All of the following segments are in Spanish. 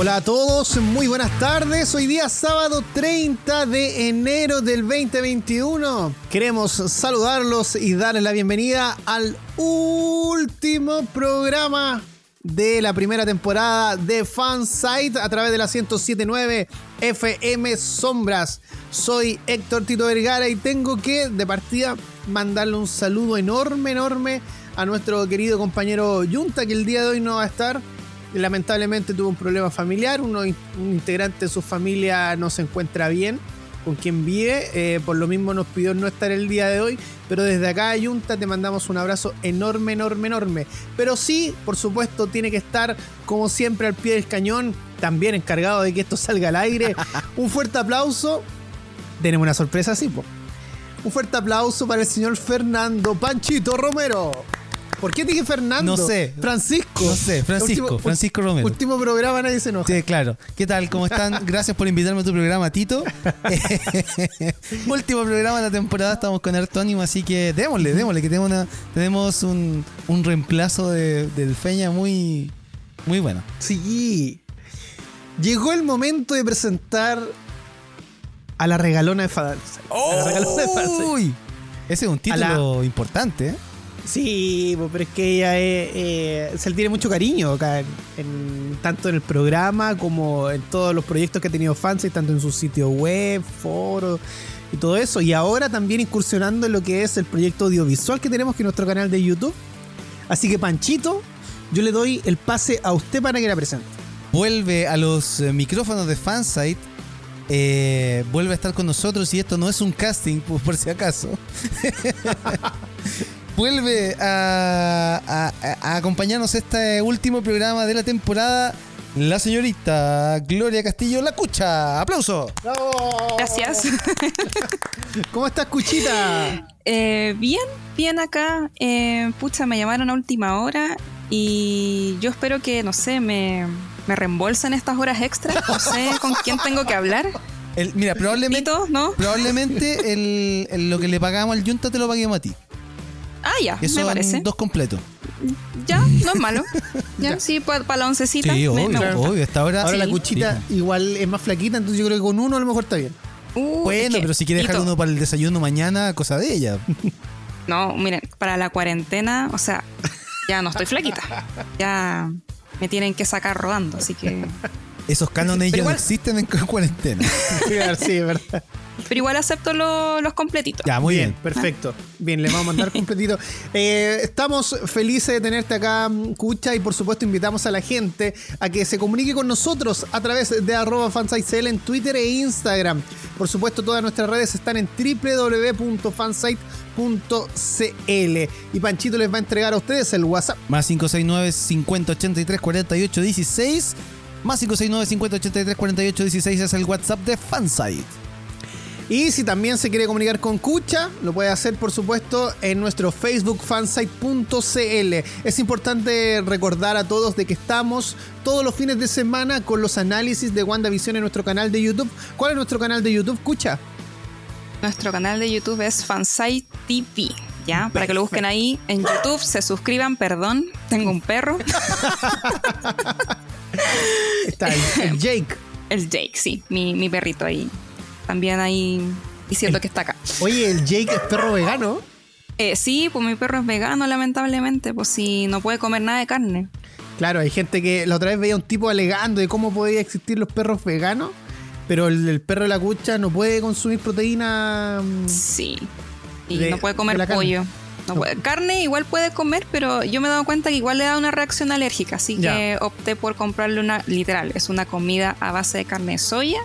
Hola a todos, muy buenas tardes. Hoy día sábado 30 de enero del 2021. Queremos saludarlos y darles la bienvenida al último programa de la primera temporada de Fansite a través de la 1079 FM Sombras. Soy Héctor Tito Vergara y tengo que de partida mandarle un saludo enorme, enorme a nuestro querido compañero Junta que el día de hoy no va a estar lamentablemente tuvo un problema familiar, uno, un integrante de su familia no se encuentra bien con quien vive, eh, por lo mismo nos pidió no estar el día de hoy, pero desde acá, Junta, te mandamos un abrazo enorme, enorme, enorme. Pero sí, por supuesto, tiene que estar, como siempre, al pie del cañón, también encargado de que esto salga al aire. un fuerte aplauso. Tenemos una sorpresa, sí, po. Un fuerte aplauso para el señor Fernando Panchito Romero. ¿Por qué dije Fernando? No sé. Francisco. No sé, Francisco, Último- Francisco Romero. Último programa, nadie se enoja. Sí, claro. ¿Qué tal? ¿Cómo están? Gracias por invitarme a tu programa, Tito. Último programa de la temporada, estamos con Artónimo, así que démosle, démosle, que tenemos, una, tenemos un, un reemplazo de, del Feña muy, muy bueno. Sí. Llegó el momento de presentar a la regalona de Fadarse. A la regalona de. ¡Uy! Ese es un título importante, ¿eh? Sí, pero es que ella es, eh, se le tiene mucho cariño acá, en, en- tanto en el programa como en todos los proyectos que ha tenido fans, y tanto en su sitio web, foro y todo eso. Y ahora también incursionando en lo que es el proyecto audiovisual que tenemos que es nuestro canal de YouTube. Así que Panchito, yo le doy el pase a usted para que la presente. Vuelve a los eh, micrófonos de Fansite. eh, vuelve a estar con nosotros y esto no es un casting, por, por si acaso. vuelve a, a- a acompañarnos este último programa de la temporada. La señorita Gloria Castillo La Cucha. ¡Aplauso! Gracias. ¿Cómo estás, Cuchita? Eh, bien, bien acá. Eh, pucha, me llamaron a última hora y yo espero que, no sé, me, me reembolsen estas horas extras. No sé con quién tengo que hablar. El- mira, probablemente, probablemente el- el- lo que le pagamos al Junta te lo paguemos a ti. Ah, ya, Que me parece. dos completos. Ya, no es malo. Ya, sí, para la oncecita. Sí, obvio, me obvio. Hasta ahora. Ahora la Sí. Cuchita igual es más flaquita, entonces yo creo que con uno a lo mejor está bien. Uh, Bueno, es que, pero si quiere dejar uno para el desayuno mañana, cosa de ella. No, miren, para la cuarentena, o sea, ya no estoy flaquita. Ya me tienen que sacar rodando, así que. Esos cánones ya no existen en cuarentena. sí, es verdad. Pero igual acepto lo- los completitos. Ya, muy bien. Perfecto. Bien, le vamos a mandar completito. Eh, estamos felices de tenerte acá, Cucha, y por supuesto invitamos a la gente a que se comunique con nosotros a través de arroba fansitecl en Twitter e Instagram. Por supuesto, todas nuestras redes están en www.fansite.cl. Y Panchito les va a entregar a ustedes el WhatsApp. Más 569 5083 48 16. Más 569 5083 48 16 es el WhatsApp de Fansite. Y si también se quiere comunicar con Cucha, lo puede hacer por supuesto en nuestro Facebook fansite.cl. Es importante recordar a todos de que estamos todos los fines de semana con los análisis de WandaVision en nuestro canal de YouTube. ¿Cuál es nuestro canal de YouTube, Cucha? Nuestro canal de YouTube es Fansite TV. ¿Ya? Para que lo busquen ahí en YouTube, se suscriban, perdón, tengo un perro. Está el, el Jake. El Jake, sí, mi, mi perrito ahí. También ahí diciendo que está acá. Oye, el Jake es perro vegano. Eh, sí, pues mi perro es vegano, lamentablemente, pues si no puede comer nada de carne. Claro, hay gente que la otra vez veía un tipo alegando de cómo podía existir los perros veganos, pero el, el perro de la cucha no puede consumir proteína. mm, Sí. Y De- no puede de comer pollo. No puede- Carne igual puede comer, pero yo me he dado cuenta que igual le da una reacción alérgica, así Ya. que opté por comprarle una, literal, es una comida a base de carne de soya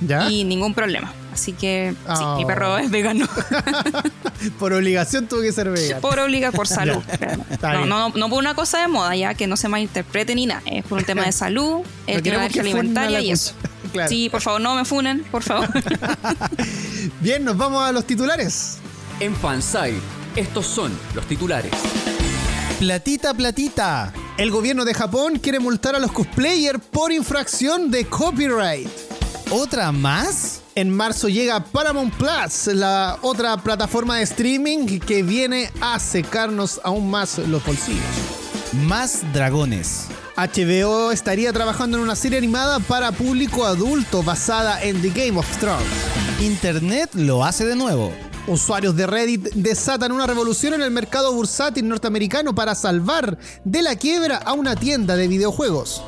¿Ya? y ningún problema. Así que sí, Oh. mi perro es vegano. Por obligación tuvo que ser vegano. por obliga, por salud. No, no, no por una cosa de moda, ya que no se malinterprete ni nada. Es por un tema de salud, es tema de que funen a alimentaria y eso. Claro. Sí, por favor, no me funen, por favor. Bien, nos vamos a los titulares. En Fanside, estos son los titulares. Platita, platita. El gobierno de Japón quiere multar a los cosplayers por infracción de copyright. ¿Otra más? En marzo llega Paramount Plus, la otra plataforma de streaming que viene a secarnos aún más los bolsillos. Más dragones. HBO estaría trabajando en una serie animada para público adulto basada en The Game of Thrones. Internet lo hace de nuevo. Usuarios de Reddit desatan una revolución en el mercado bursátil norteamericano para salvar de la quiebra a una tienda de videojuegos.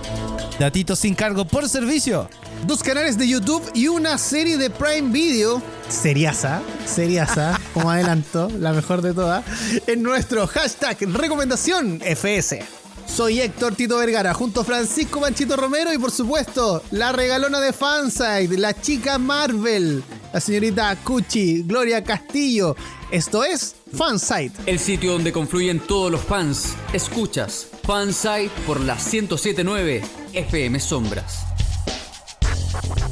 Datitos sin cargo por servicio. Dos canales de YouTube y una serie de Prime Video. Seriasa, seriasa, como adelanto, la mejor de todas, en nuestro hashtag recomendación FS. Soy Héctor Tito Vergara, junto a Francisco Manchito Romero y por supuesto, la regalona de Fanside, la chica Marvel, la señorita Cuchi, Gloria Castillo. Esto es Fanside. El sitio donde confluyen todos los fans. Escuchas Fanside por la 1079 FM Sombras.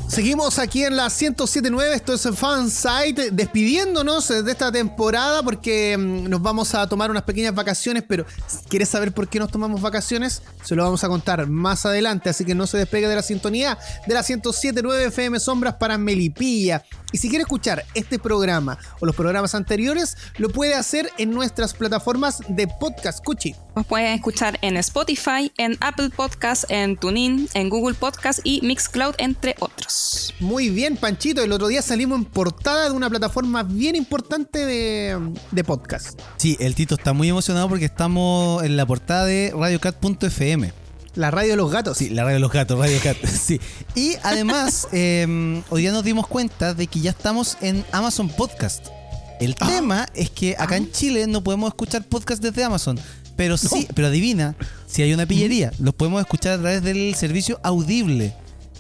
Seguimos aquí en la 1079, esto es Fansite, despidiéndonos de esta temporada porque mm, nos vamos a tomar unas pequeñas vacaciones, pero ¿quieres saber por qué nos tomamos vacaciones? Se lo vamos a contar más adelante, así que no se despegue de la sintonía de la 1079 FM Sombras para Melipilla. Y si quiere escuchar este programa o los programas anteriores, lo puede hacer en nuestras plataformas de podcast Cuchi. Nos pueden escuchar en Spotify, en Apple Podcast, en TuneIn, en Google Podcast y Mixcloud, entre otros. Muy bien, Panchito. El otro día salimos en portada de una plataforma bien importante de, de podcast. Sí, el Tito está muy emocionado porque estamos en la portada de radiocat.fm. La radio de los gatos. Sí, la radio de los gatos, Radio Cat. sí. Y además, eh, hoy día nos dimos cuenta de que ya estamos en Amazon Podcast. El Ah. tema es que acá en Chile no podemos escuchar podcast desde Amazon. Pero sí, pero adivina, si hay una pillería, los podemos escuchar a través del servicio Audible.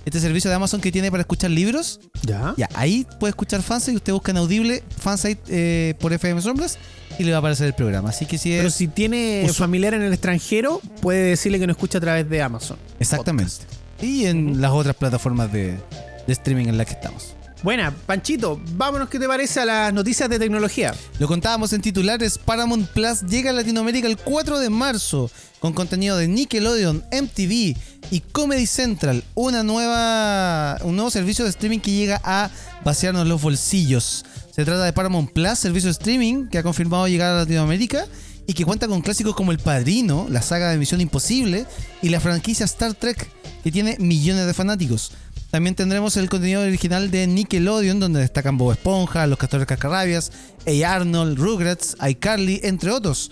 Este servicio de Amazon que tiene para escuchar libros. ¿Ya? Ya, ahí puede escuchar Fansite y usted busca en Audible Fansite eh, por FM Sombras y le va a aparecer el programa. Así que si es. Pero si tiene Usu- familiar en el extranjero, puede decirle que no escucha a través de Amazon. Exactamente. Y en las otras plataformas de, de streaming en las que estamos. Buena, Panchito, vámonos, ¿qué te parece a las noticias de tecnología? Lo contábamos en titulares, Paramount Plus llega a Latinoamérica el 4 de marzo con contenido de Nickelodeon, MTV y Comedy Central, una nueva, un nuevo servicio de streaming que llega a vaciarnos los bolsillos. Se trata de Paramount Plus, servicio de streaming que ha confirmado llegar a Latinoamérica y que cuenta con clásicos como El Padrino, la saga de Misión Imposible y la franquicia Star Trek, que tiene millones de fanáticos. También tendremos el contenido original de Nickelodeon, donde destacan Bob Esponja, Los Castores Cascarrabias, A. Arnold, Rugrats, iCarly, entre otros.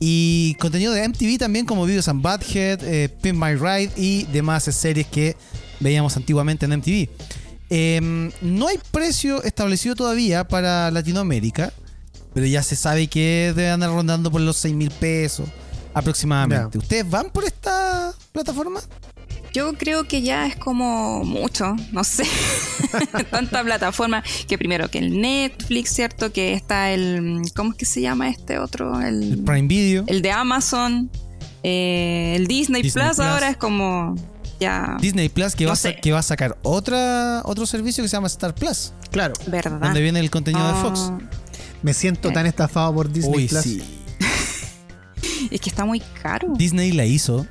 Y contenido de MTV también, como Videos and Butthead, eh, Pin My Ride y demás series que veíamos antiguamente en MTV. Em, no hay precio establecido todavía para Latinoamérica, pero ya se sabe que debe andar rondando por los 6 mil pesos aproximadamente. ¿Ustedes van por esta plataforma? Yo creo que ya es como mucho, no sé, tanta plataforma, que primero que el Netflix, ¿cierto? Que está el, ¿cómo es que se llama este otro? El El, Prime Video. el de Amazon, eh, el Disney, Disney Plus, Plus. ahora es como ya, Disney Plus que, No va, a que va a sacar otra, otro servicio que se llama Star Plus, Claro, ¿verdad? donde viene el contenido de Fox. Ah, me siento tan estafado por Disney Uy, Plus. sí. Es que está muy caro, Disney la hizo.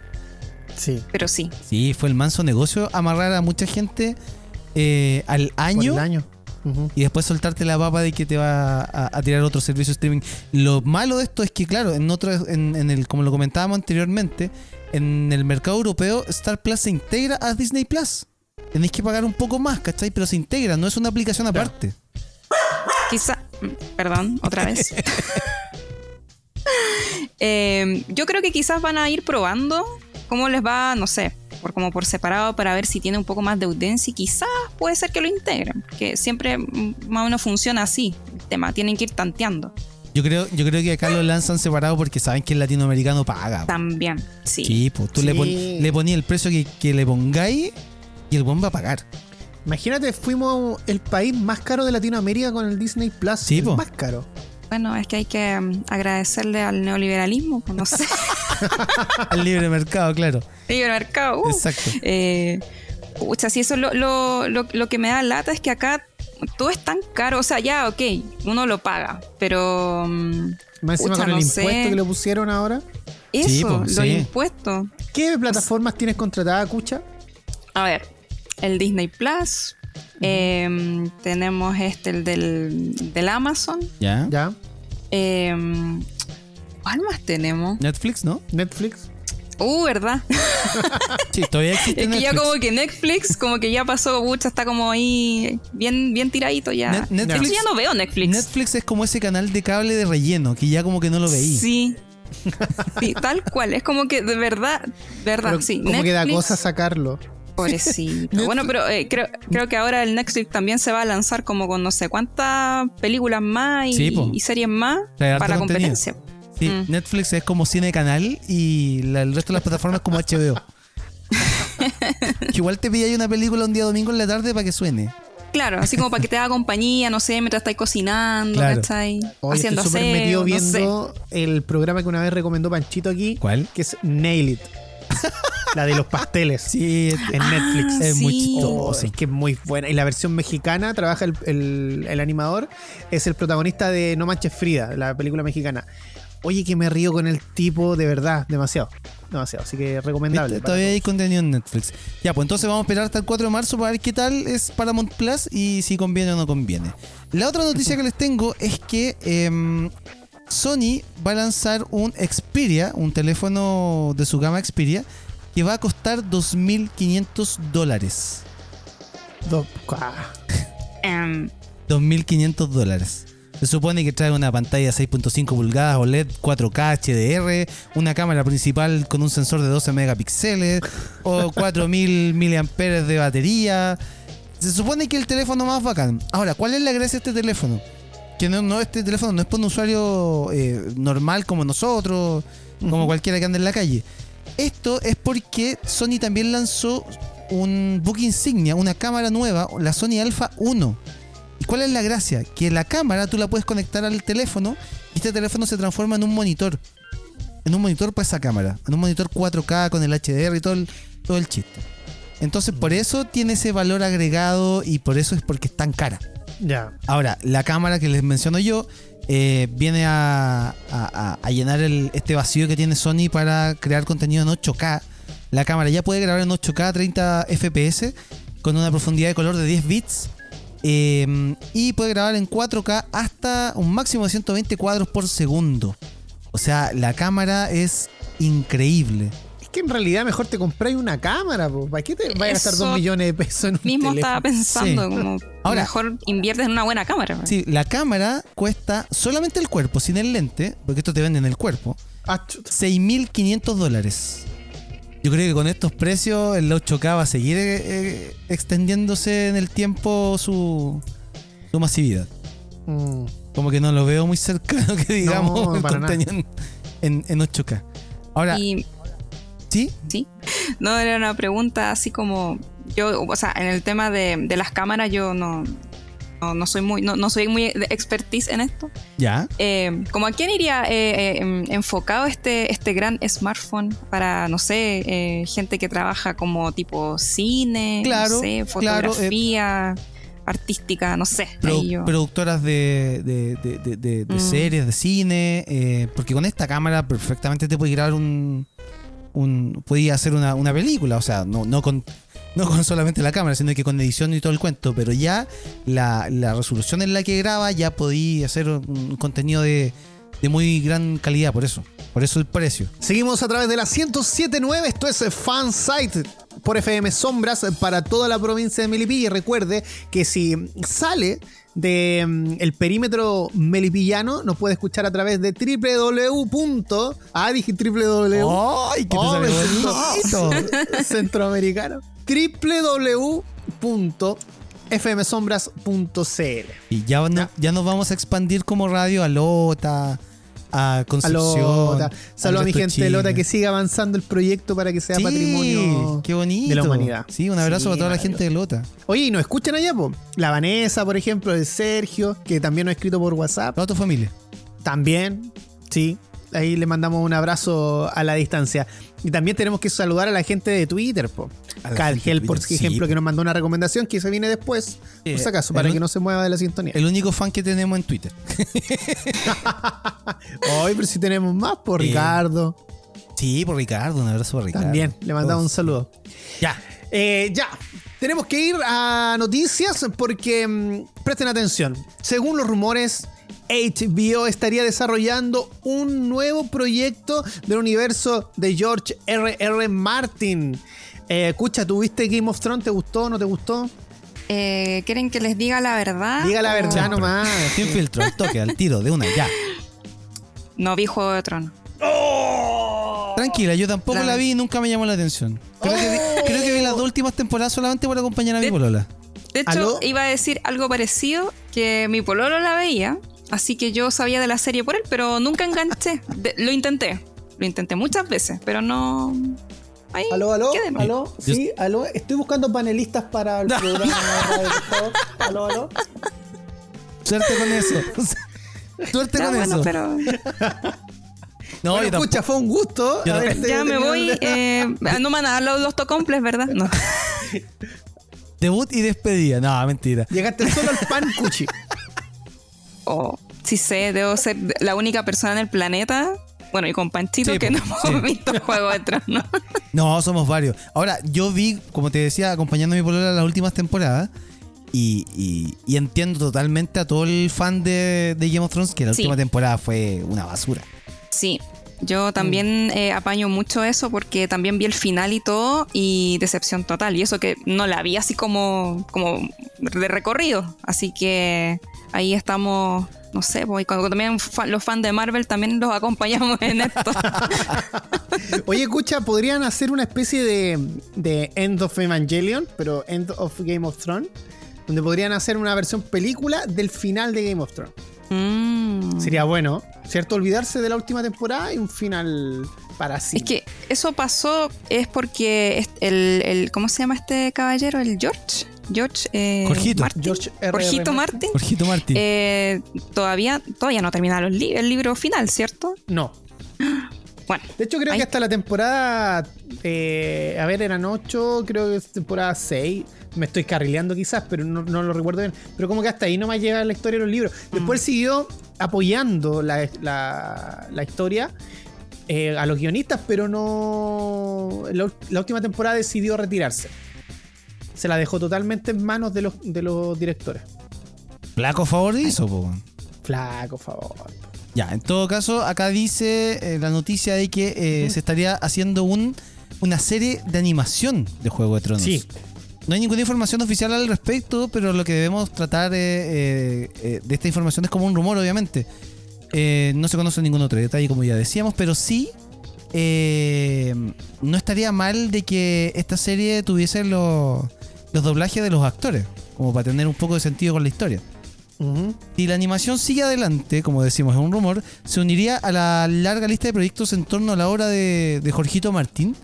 Sí, pero sí. Sí, fue el manso negocio amarrar a mucha gente eh, al por año el año. Y después soltarte la papa de que te va a, a tirar otro servicio de streaming. Lo malo de esto es que, claro, en otro, en, en el, como lo comentábamos anteriormente, en el mercado europeo, Star Plus se integra a Disney Plus. Tenéis que pagar un poco más, ¿cachai? Pero se integra, no es una aplicación aparte. Quizá, perdón, otra vez. Eh, yo creo que quizás van a ir probando cómo les va, no sé, por como por separado para ver si tiene un poco más de audiencia y quizás puede ser que lo integren, que siempre más o menos funciona así el tema, tienen que ir tanteando Yo creo, yo creo que acá lo lanzan separado porque saben que el latinoamericano paga. también, sí. Sí, pues tú le, pon- le ponías el precio que, que le pongáis y el buen va a pagar. Imagínate, fuimos el país más caro de Latinoamérica con el Disney Plus. Sí, el po. más caro. Bueno, es que hay que mm, agradecerle al neoliberalismo, pues, no sé, Al libre mercado, claro. libre mercado. uh. Exacto. Eh, pucha, si eso es lo, lo, lo, lo que me da lata es que acá todo es tan caro. O sea, ya, ok, uno lo paga, pero. mm, Más encima con el no impuesto sé. que le pusieron ahora. Eso, Sí, los sí. impuestos. ¿Qué plataformas tienes contratada, Cucha? A ver, el Disney Plus. Em, tenemos este, el del, del Amazon. ¿Ya? ¿Ya? em, ¿Cuál más tenemos? Netflix, ¿no? Netflix. Uh, ¿verdad? Sí, todavía existe Es que ya como que Netflix, como que ya pasó, mucha está como ahí bien, bien tiradito ya. Net- Netflix- ya no veo Netflix. Netflix es como ese canal de cable de relleno que ya como que no lo veí. Sí. Sí, tal cual. Es como que de verdad, verdad, Pero sí. como que da cosa sacarlo. Pobrecito. bueno, pero eh, creo, creo que ahora el Netflix también se va a lanzar como con no sé cuántas películas más y, Sí, po. y series más para contenido. competencia. Sí, Mm. Netflix es como cine canal y la- el resto de las plataformas como HBO. Que Igual te pilláis una película un día domingo en la tarde para que suene. Claro, así como para que te haga compañía, no sé, mientras estáis cocinando, Claro. ¿cachai? Hoy Haciendo estoy metido aseo, no sé. viendo el programa que una vez recomendó Panchito aquí, ¿Cuál? que es Nail It. la de los pasteles. Sí, En Netflix. Ah, es muy sí. Oh, chistoso. es que es muy buena. Y la versión mexicana trabaja el, el- el animador, es el protagonista de No Manches Frida, la película mexicana. Oye, que me río con el tipo de verdad, demasiado. Demasiado. Así que recomendable. Todavía hay contenido en Netflix. Ya, pues entonces vamos a esperar hasta el 4 de marzo para ver qué tal es Paramount Plus y si conviene o no conviene. La otra noticia que les tengo es que em, Sony va a lanzar un Xperia, un teléfono de su gama Xperia, que va a costar 2.500 dólares. Do- ah, Em, 2.500 dólares. Se supone que trae una pantalla 6.5 pulgadas OLED 4K HDR, una cámara principal con un sensor de 12 megapíxeles o 4000 mAh de batería. Se supone que el teléfono más bacán. Ahora, ¿cuál es la gracia de este teléfono? Que no, no este teléfono no es para un usuario eh, normal como nosotros, como cualquiera que ande en la calle. Esto es porque Sony también lanzó un book insignia, una cámara nueva, la Sony Alpha 1. ¿Y cuál es la gracia? Que la cámara tú la puedes conectar al teléfono y este teléfono se transforma en un monitor. En un monitor para esa cámara. En un monitor 4K con el HDR y todo el, todo el chiste. Entonces por eso tiene ese valor agregado y por eso es porque es tan cara. ya. Ahora, la cámara que les menciono yo eh, viene a, llenar este vacío que tiene Sony para crear contenido en 8K. La cámara ya puede grabar en 8K 30 FPS con una profundidad de color de 10 bits. eh, y puede grabar en 4K hasta un máximo de 120 cuadros por segundo. O sea, la cámara es increíble. Que en realidad mejor te compráis una cámara, po. ¿para qué te vas a gastar dos millones de pesos en un mismo teléfono? estaba pensando, Sí. como Ahora- mejor inviertes en una buena cámara. Sí, la cámara cuesta solamente el cuerpo, sin el lente, porque esto te venden el cuerpo. Ah, chuta. 6.500 dólares. Yo creo que con estos precios el 8K va a seguir eh, eh, extendiéndose en el tiempo su, su masividad. Mm. Como que no lo veo muy cercano que digamos No, el contenido en, en 8K. Ahora, Y ¿sí? sí, no era una pregunta así como yo, o sea, en el tema de, de las cámaras yo no, no, no soy muy, no, no soy muy expertise en esto. Ya. Eh, como a quién iría eh, eh, em, enfocado este, este gran smartphone para, no sé, eh, gente que trabaja como tipo cine, Claro, no sé, claro, eh, fotografía artística, no sé. Pro- yo- productoras de, de- de- de- Mm. series, de cine, eh, porque con esta cámara perfectamente te puede grabar un, podía hacer una, una película, o sea, no, no con no con solamente la cámara, sino que con edición y todo el cuento, pero ya la, la resolución en la que graba ya podía hacer un contenido de, de muy gran calidad, por eso, por eso el precio. Seguimos a través de la 1079. Esto es Fansite por FM Sombras para toda la provincia de Melipilla. Y recuerde que si sale de mm, el perímetro melipillano, nos puede escuchar a través de www. Ah, dije www. ¡Ay, Oh, bonito! Centroamericano. www.fmsombras.cl Y ya, no- ya nos vamos a expandir como radio a Lota, a Concepción. Alota. Saludos a mi gente de Lota que siga avanzando el proyecto para que sea Sí, patrimonio qué bonito. de la humanidad. Sí, un abrazo Sí, para toda la gente de Lota. Oye, y nos escuchan allá, po. La Vanessa, por ejemplo, el Sergio, que también nos ha escrito por WhatsApp. Toda tu familia. También, sí. Ahí le mandamos un abrazo a la distancia. Y también tenemos que saludar a la gente de Twitter, po. Hell, por Twitter, ejemplo, sí, que nos mandó una recomendación que se viene después, Eh, por si acaso, para un- que no se mueva de la sintonía. El único fan que tenemos en Twitter. Hoy, pero si tenemos más, por Eh, Ricardo. Sí, por Ricardo, un abrazo por Ricardo. También, le mandamos un saludo. Ya. Eh, ya, tenemos que ir a noticias porque mm, presten atención. Según los rumores, HBO estaría desarrollando un nuevo proyecto del universo de George R.R. Martin. Eh, escucha, ¿tuviste Game of Thrones? ¿Te gustó? ¿No te gustó? Eh, ¿Quieren que les diga la verdad? Diga la o- verdad nomás. Sin filtro, al toque, al tiro, de una, ya. No vi Juego de Tronos. Tranquila, yo tampoco La- la vi y nunca me llamó la atención. Creo, que, vi, creo que vi las dos últimas temporadas solamente por acompañar a mi De- polola. De hecho, ¿Aló? iba a decir algo parecido, que mi pololo la veía, así que yo sabía de la serie por él, pero nunca enganché. De- lo intenté, lo intenté muchas veces, pero no... Ahí Aló, aló, quedé. aló, sí, aló. Estoy buscando panelistas para el programa. de. Aló, aló. Suerte con eso. Suerte Ya, con bueno, eso. pero No, Bueno, yo tampoco. escucha, fue un gusto. Yo ya me voy. eh, no me van a dar los, los tocomples, ¿verdad? No. Debut y despedida. No, mentira. Llegaste solo al pan cuchi. Oh, sí sé, debo ser la única persona en el planeta, bueno, y con Panchito, Sí, que no hemos sí. visto Juego de Tronos. No, somos varios. Ahora, yo vi, como te decía, acompañando a mi polola las últimas temporadas. Y, y- y entiendo totalmente a todo el fan de, de Game of Thrones que la Sí. última temporada fue una basura. Sí, yo también eh, apaño mucho eso porque también vi el final y todo y decepción total. Y eso que no la vi así como, como de recorrido. Así que ahí estamos, no sé, pues, y cuando también los fans de Marvel también los acompañamos en esto. Oye, escucha, podrían hacer una especie de, de End of Evangelion, pero End of Game of Thrones, donde podrían hacer una versión película del final de Game of Thrones. Mm. Sería bueno, ¿cierto? Olvidarse de la última temporada y un final para sí. Es que eso pasó es porque el, el- ¿cómo se llama este caballero? El George. George eh, Jorgito. Martin. George. Jorgito. Martin. Jorgito Martín. eh, todavía, todavía no termina los li- el libro final, ¿cierto? No. Bueno, De hecho, creo que hasta la temporada. eh, a ver, eran 8, creo que es temporada 6. Me estoy carrileando quizás, pero no, no lo recuerdo bien. Pero como que hasta ahí no me llega la historia de los libros. Después siguió apoyando la, la- la historia eh, a los guionistas, pero no. La, la última temporada decidió retirarse. Se la dejó totalmente en manos de los, de los directores. Flaco favor hizo, po. Flaco, favor. Ya, en todo caso, acá dice eh, la noticia de que eh, se estaría haciendo un, una serie de animación de Juego de Tronos. Sí. No hay ninguna información oficial al respecto, pero lo que debemos tratar eh, de esta información es como un rumor, obviamente. No se conoce ningún otro detalle, como ya decíamos, pero sí eh, no estaría mal de que esta serie tuviese los, los doblajes de los actores, como para tener un poco de sentido con la historia. Ujú. Si la animación sigue adelante, como decimos, es un rumor, se uniría a la larga lista de proyectos en torno a la obra de, de Jorgito Martín,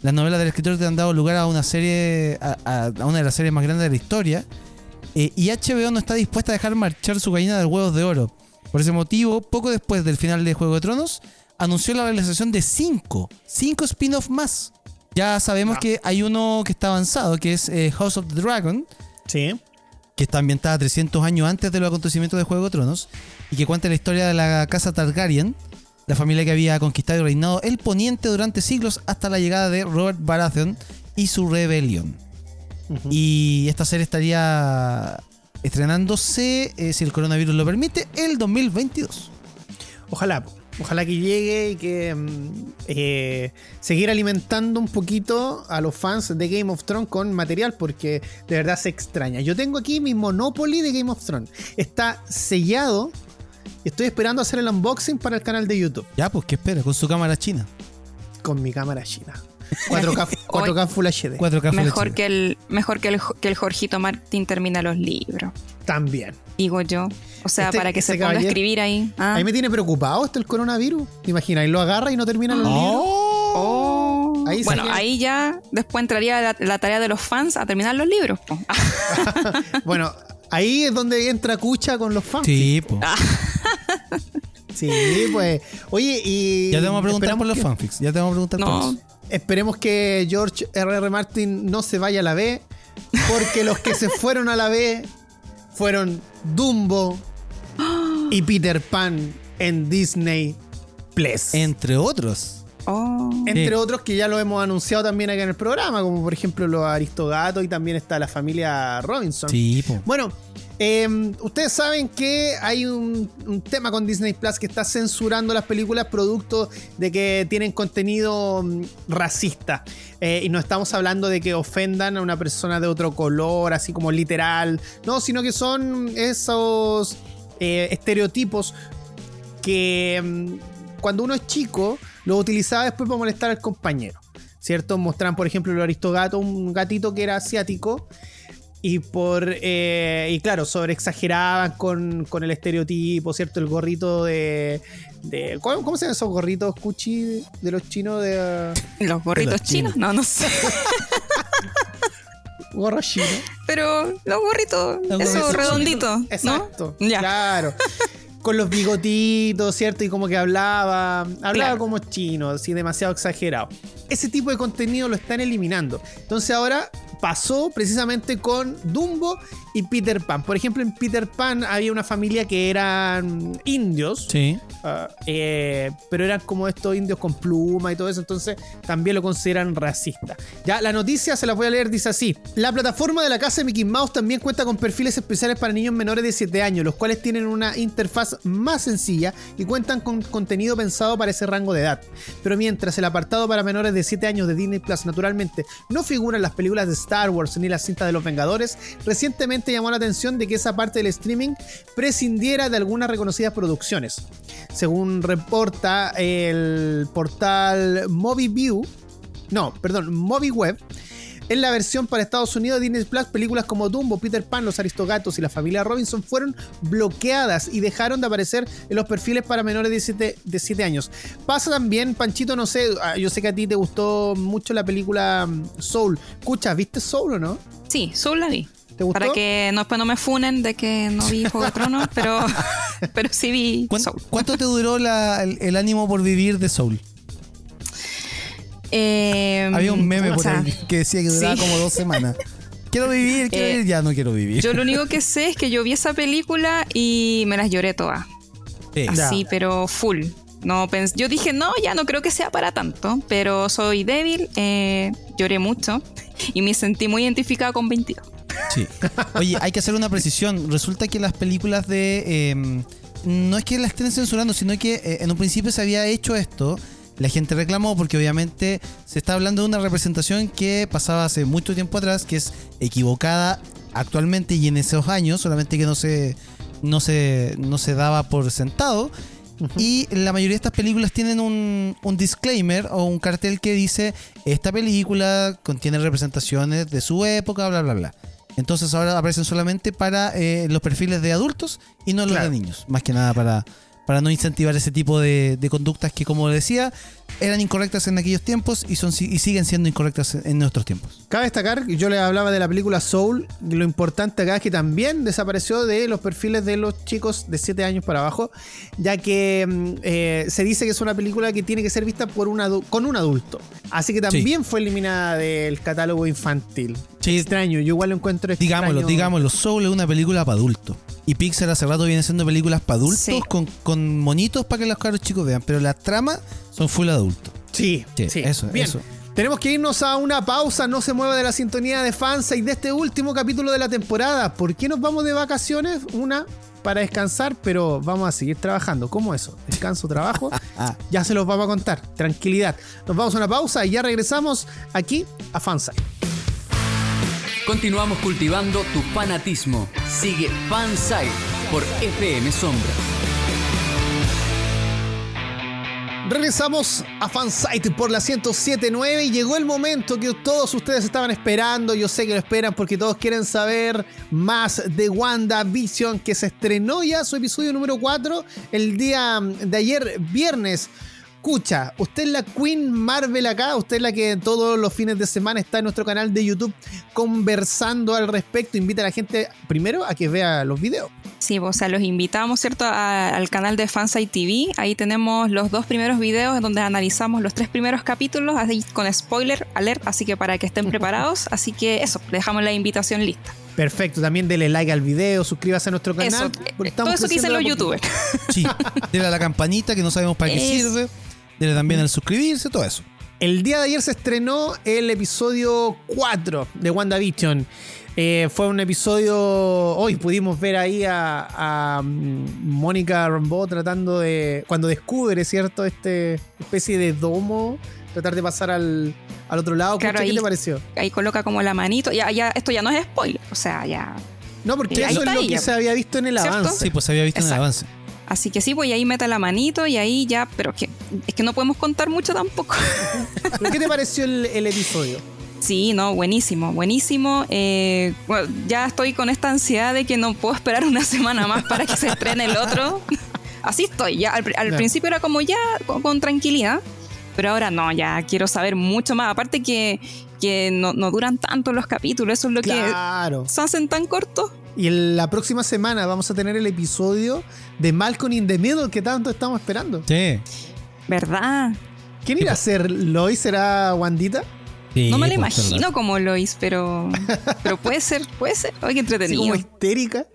las novelas del escritor que han dado lugar a una serie, a, a- a una de las series más grandes de la historia. Eh, y HBO no está dispuesta a dejar marchar su gallina de huevos de oro. Por ese motivo, poco después del final de Juego de Tronos, anunció la realización de cinco, cinco spin-off más. Ya sabemos que hay uno que está avanzado, que es eh, House of the Dragon, Sí. que está ambientada 300 años antes de los acontecimientos de Juego de Tronos y que cuenta la historia de la casa Targaryen, la familia que había conquistado y reinado el poniente durante siglos hasta la llegada de Robert Baratheon y su rebelión. Y esta serie estaría estrenándose, eh, si el coronavirus lo permite, el 2022. Ojalá, ojalá que llegue y que mm, eh, seguir alimentando un poquito a los fans de Game of Thrones con material porque de verdad se extraña. Yo tengo aquí mi Monopoly de Game of Thrones. Está sellado y estoy esperando hacer el unboxing para el canal de YouTube Ya, pues, ¿qué espera? Con su cámara china. con mi cámara china. 4K, 4K Full HD. 4K mejor Full que el, mejor que el, que el Jorgito Martín termina los libros, También. digo yo. O sea, Este- para que ese se ponga a escribir ahí. Ah. Ahí me tiene preocupado este el coronavirus. ¿Te imaginas? Y lo agarra y no termina los libros. ¡Oh! Oh. Ahí bueno, sería- ahí ya después entraría la, la tarea de los fans a terminar los libros. Bueno, ahí es donde entra Cucha con los fans. Sí, pues. Sí, pues. Oye, y. Ya te vamos a preguntar por los que- fanfics. Ya te vamos a preguntar por No, eso. Esperemos que George R.R. Martin no se vaya a la B, porque los que se fueron a la B fueron Dumbo y Peter Pan en Disney Plus. Entre otros. oh, Entre Sí. otros que ya lo hemos anunciado también acá en el programa, como por ejemplo los Aristogatos y también está la familia Robinson. Sí, po. Bueno, eh, ustedes saben que hay un, un tema con Disney Plus que está censurando las películas producto de que tienen contenido mm, racista. Eh, y no estamos hablando de que ofendan a una persona de otro color, así como literal. No, sino que son esos eh, estereotipos que mm, cuando uno es chico lo utilizaba después para molestar al compañero. ¿Cierto? Mostraban, por ejemplo, el aristogato, un gatito que era asiático. Y por. eh, y claro, sobre exageraban con, con el estereotipo, ¿cierto? El gorrito de. de ¿cómo, cómo se llaman esos gorritos cuchi de los chinos de. los gorritos los chinos. chinos. No, no sé. gorro chino? Pero los gorritos, Los esos redonditos. Exacto. Claro. Con los bigotitos, ¿cierto? Y como que hablaba. Hablaba Claro. como chino, así demasiado exagerado. Ese tipo de contenido lo están eliminando. Entonces ahora pasó precisamente con Dumbo y Peter Pan. Por ejemplo, en Peter Pan había una familia que eran indios. Sí. Ah, eh, pero eran como estos indios con pluma y todo eso, entonces también lo consideran racista. Ya, la noticia se la voy a leer, dice así. La plataforma de la casa de Mickey Mouse también cuenta con perfiles especiales para niños menores de 7 años, los cuales tienen una interfaz más sencilla y cuentan con contenido pensado para ese rango de edad. Pero mientras el apartado para menores de 7 años de Disney Plus naturalmente no figura en las películas de Star Wars ni las cintas de los Vengadores, recientemente llamó la atención de que esa parte del streaming prescindiera de algunas reconocidas producciones. Según reporta el portal MovieView, no, perdón, en la versión para Estados Unidos de Disney Plus, películas como Dumbo, Peter Pan, Los Aristogatos y la familia Robinson fueron bloqueadas y dejaron de aparecer en los perfiles para menores de 7, de 7 años. Pasa también, Panchito, no sé, ah, yo sé que a ti te gustó mucho la película mm, Soul. Escucha, ¿viste Soul o no? Sí, Soul la vi. ¿Te gustó? Para que no, después no me funen de que no vi Juego de Tronos, pero, pero sí vi ¿Cuán- Soul. ¿Cuánto te duró la- el, el ánimo por vivir de Soul? Eh, Había un meme por ahí que decía que duraba sí. como dos semanas. Quiero vivir, quiero Eh, vivir, ya no quiero vivir. Yo lo único que sé es que yo vi esa película y me las lloré todas. Sí. Ya. Así, pero full. No pens- yo dije, no, ya no creo que sea para tanto, pero soy débil, eh, lloré mucho y me sentí muy identificada con 22. Sí. Oye, hay que hacer una precisión. Resulta que las películas de. eh, no es que las estén censurando, sino que eh, en un principio se había hecho esto. La gente reclamó porque obviamente se está hablando de una representación que pasaba hace mucho tiempo atrás, que es equivocada actualmente y en esos años, solamente que no se, no se, no se daba por sentado. Y la mayoría de estas películas tienen un, un disclaimer o un cartel que dice esta película contiene representaciones de su época, bla, bla, bla. Entonces ahora aparecen solamente para eh, los perfiles de adultos y no los Claro. de niños. Más que nada para, para no incentivar ese tipo de, conductas que, como decía, eran incorrectas en aquellos tiempos y, son, y siguen siendo incorrectas en nuestros tiempos. Cabe destacar, yo les hablaba de la película Soul, y lo importante acá es que también desapareció de los perfiles de los chicos de 7 años para abajo, ya que mm, eh, se dice que es una película que tiene que ser vista por un adu- con un adulto. Así que también fue eliminada del catálogo infantil. Sí. Extraño, yo igual lo encuentro extraño. Digámoslo, digámoslo, Soul es una película para adultos. Y Pixar hace rato viene haciendo películas para adultos Sí. con, con monitos para que los caros chicos vean, pero las tramas son full adultos. Sí, Sí, sí. eso, Bien. eso. Tenemos que irnos a una pausa, no se mueva de la sintonía de Fansa y de este último capítulo de la temporada. ¿Por qué nos vamos de vacaciones? Una para descansar, pero vamos a seguir trabajando. ¿Cómo eso? Descanso, trabajo. Ah, Ya se los vamos a contar. Tranquilidad. Nos vamos a una pausa y ya regresamos aquí a Fansa. Continuamos cultivando tu fanatismo. Sigue Fansite por FM Sombra. Regresamos a Fansite por la 1079 y llegó el momento que todos ustedes estaban esperando. Yo sé que lo esperan porque todos quieren saber más de WandaVision que se estrenó ya su episodio número 4 el día de ayer, viernes Escucha, usted es la Queen Marvel acá, usted es la que todos los fines de semana está en nuestro canal de YouTube conversando al respecto. Invita a la gente primero a que vea los videos. Sí, o sea, los invitamos, ¿cierto?, a- al canal de Fansite TV. Ahí tenemos los dos primeros videos en donde analizamos los tres primeros capítulos, así con spoiler alert, así que para que estén preparados. Así que eso, dejamos la invitación lista. Perfecto, también dele like al video, suscríbase a nuestro canal. Eso, porque eh, estamos todo eso que dicen los youtubers. Sí, dele a la campanita que no sabemos para qué Es- sirve. Dele también al suscribirse, todo eso. El día de ayer se estrenó el episodio 4 de WandaVision. Eh, fue un episodio. Hoy pudimos ver ahí a, a, mm, Mónica Rambeau tratando de. Cuando descubre, ¿cierto? Este especie de domo. Tratar de pasar al, al otro lado. Claro, Pucha, ¿Qué te pareció? Ahí coloca como la manito. Ya, ya, esto ya no es spoiler. O sea, ya. No, porque eso es lo que se había visto en el ¿Cierto? avance. Sí, pues se había visto en el avance. Así que sí, pues y ahí mete la manito y ahí ya. Pero que, es que no podemos contar mucho tampoco. ¿Pero qué te pareció el, el episodio? Sí, no, buenísimo, buenísimo. Eh, bueno, ya estoy con esta ansiedad de que no puedo esperar una semana más para que se estrene el otro. Así estoy. Ya al, principio era como ya con, con tranquilidad, pero ahora no, ya quiero saber mucho más. Aparte que, que no, no duran tanto los capítulos, eso es lo Claro. que se hacen tan cortos. Y en la próxima semana vamos a tener el episodio de Malcolm in the Middle que tanto estamos esperando. Sí. ¿Verdad? ¿Quién irá a ser Lois? ¿Será Wandita? Sí, No me lo pues, imagino verdad. como Lois, pero, pero puede ser, puede ser. Oye, qué entretenido. como histérica.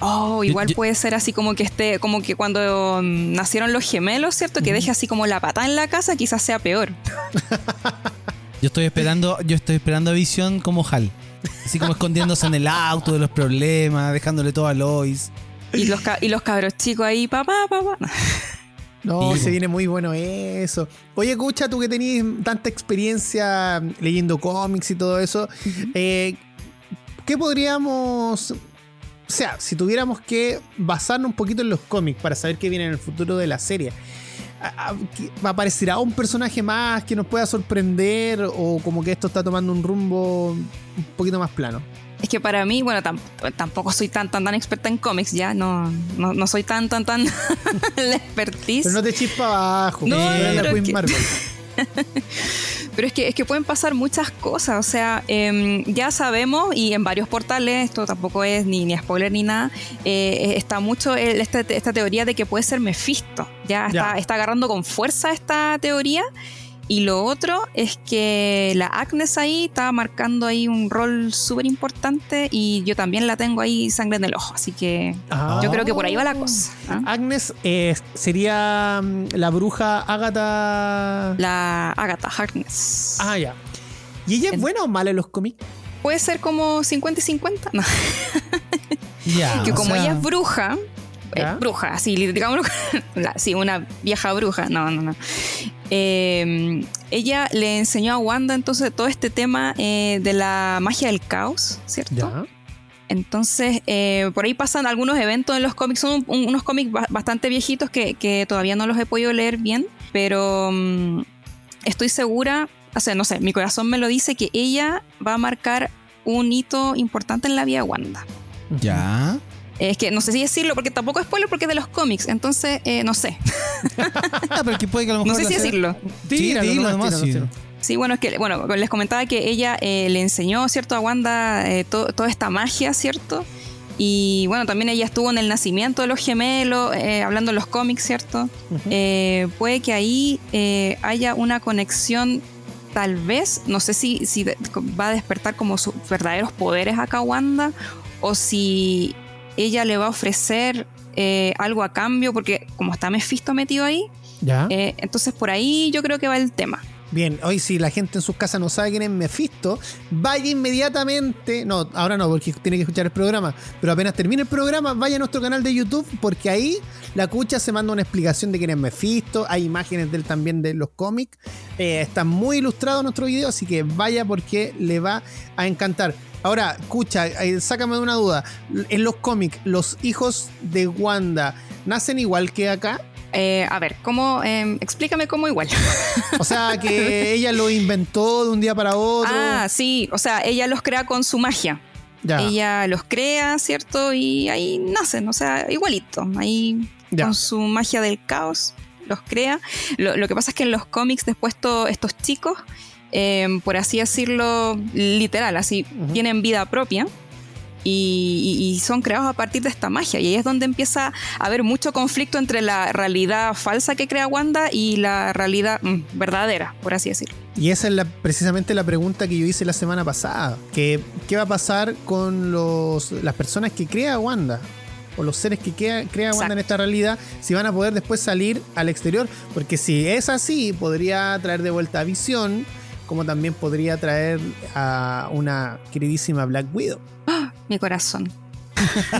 Oh, igual yo- puede ser así como que esté, como que cuando mm, nacieron los gemelos, ¿cierto? Que deje así como la pata en la casa, quizás sea peor. Yo estoy esperando, yo estoy esperando a Visión como Hal. Así como escondiéndose en el auto de los problemas, dejándole todo a Lois. Y los, ca- y los cabros chicos ahí, papá, papá. No, Sí, se viene muy bueno eso. Oye, escucha, tú que tenías tanta experiencia leyendo cómics y todo eso, eh, ¿qué podríamos... O sea, si tuviéramos que basarnos un poquito en los cómics para saber qué viene en el futuro de la serie, ¿a- a- qué- ¿aparecerá un personaje más que nos pueda sorprender o como que esto está tomando un rumbo un poquito más plano? Es que para mí, bueno, tam- tampoco soy tan, tan, tan experta en cómics, ya. No, no, no soy tan, tan, tan la expertise. Pero no te chispa abajo, No, que no, eres la Queen que- Marvel. Pero es que, es que pueden pasar muchas cosas. O sea, em, ya sabemos, y en varios portales, esto tampoco es ni, ni spoiler ni nada, eh, está mucho el- esta, esta teoría de que puede ser Mephisto. Ya, Ya. Está, está agarrando con fuerza esta teoría. Y lo otro es que la Agnes ahí está marcando ahí un rol súper importante y yo también la tengo ahí sangre en el ojo. Así que Ah. yo creo que por ahí va la cosa. ¿ah? Agnes eh, sería mm, la bruja Agatha. La Agatha Harkness. Ah, ya. ¿Y ella es El- buena o mala en los cómics? Puede ser como 50 y 50. No. Ya. que como sea, ella es bruja, eh, bruja, así, digamos, sí, una vieja bruja, no, no, no. Eh, ella le enseñó a Wanda entonces todo este tema eh, de la magia del caos, ¿cierto? Entonces, eh, por ahí pasan algunos eventos en los cómics, son un- unos cómics ba- bastante viejitos que, que todavía no los he podido leer bien, pero mm, estoy segura, o sea, no sé, mi corazón me lo dice que ella va a marcar un hito importante en la vida de Wanda. Ya. Es que no sé si decirlo porque tampoco es spoiler porque es de los cómics, entonces eh, no sé. Ah, pero que puede que a lo No mejor sé la si decirlo. Tíralo dilo nomás, nomás, tíralo, sí. tíralo. Sí, bueno, es que bueno, les comentaba que ella eh, le enseñó, ¿cierto? A Wanda eh, to- toda esta magia, ¿cierto? Y bueno, también ella estuvo en el nacimiento de los gemelos, eh, hablando de los cómics, ¿cierto? Eh, puede que ahí eh, haya una conexión, tal vez, no sé si, si va a despertar como sus verdaderos poderes acá Wanda, o si ella le va a ofrecer eh, algo a cambio, porque como está Mephisto metido ahí, Ya. eh, entonces por ahí yo creo que va el tema. Bien, hoy si la gente en sus casas no sabe quién es Mephisto, vaya inmediatamente, no, ahora no, porque tiene que escuchar el programa, pero apenas termine el programa, vaya a nuestro canal de YouTube, porque ahí la cucha se manda una explicación de quién es Mephisto, hay imágenes de él también de los cómics, eh, está muy ilustrado nuestro video, así que vaya porque le va a encantar. Ahora, escucha, eh, sácame de una duda, en los cómics, los hijos de Wanda nacen igual que acá, Eh, a ver, ¿cómo? eh, explícame cómo igual. o sea que ella lo inventó de un día para otro. Ah, sí, o sea, ella los crea con su magia. ya. Ella los crea, ¿cierto? Y ahí nacen, o sea, igualito, ahí Ya. con su magia del caos. los crea. Lo, lo que pasa es que en los cómics después to- estos chicos, eh, por así decirlo, literal, así, tienen vida propia. Y, son creados a partir de esta magia. Y ahí es donde empieza a haber mucho conflicto entre la realidad falsa que crea Wanda y la realidad mm, verdadera, por así decirlo. Y esa es la, precisamente la pregunta que yo hice la semana pasada. Que, ¿Qué va a pasar con los, las personas que crea Wanda? O los seres que crea, crea Wanda en esta realidad, si van a poder después salir al exterior. Porque si es así, podría traer de vuelta a Visión, como también podría traer a una queridísima Black Widow. Mi corazón.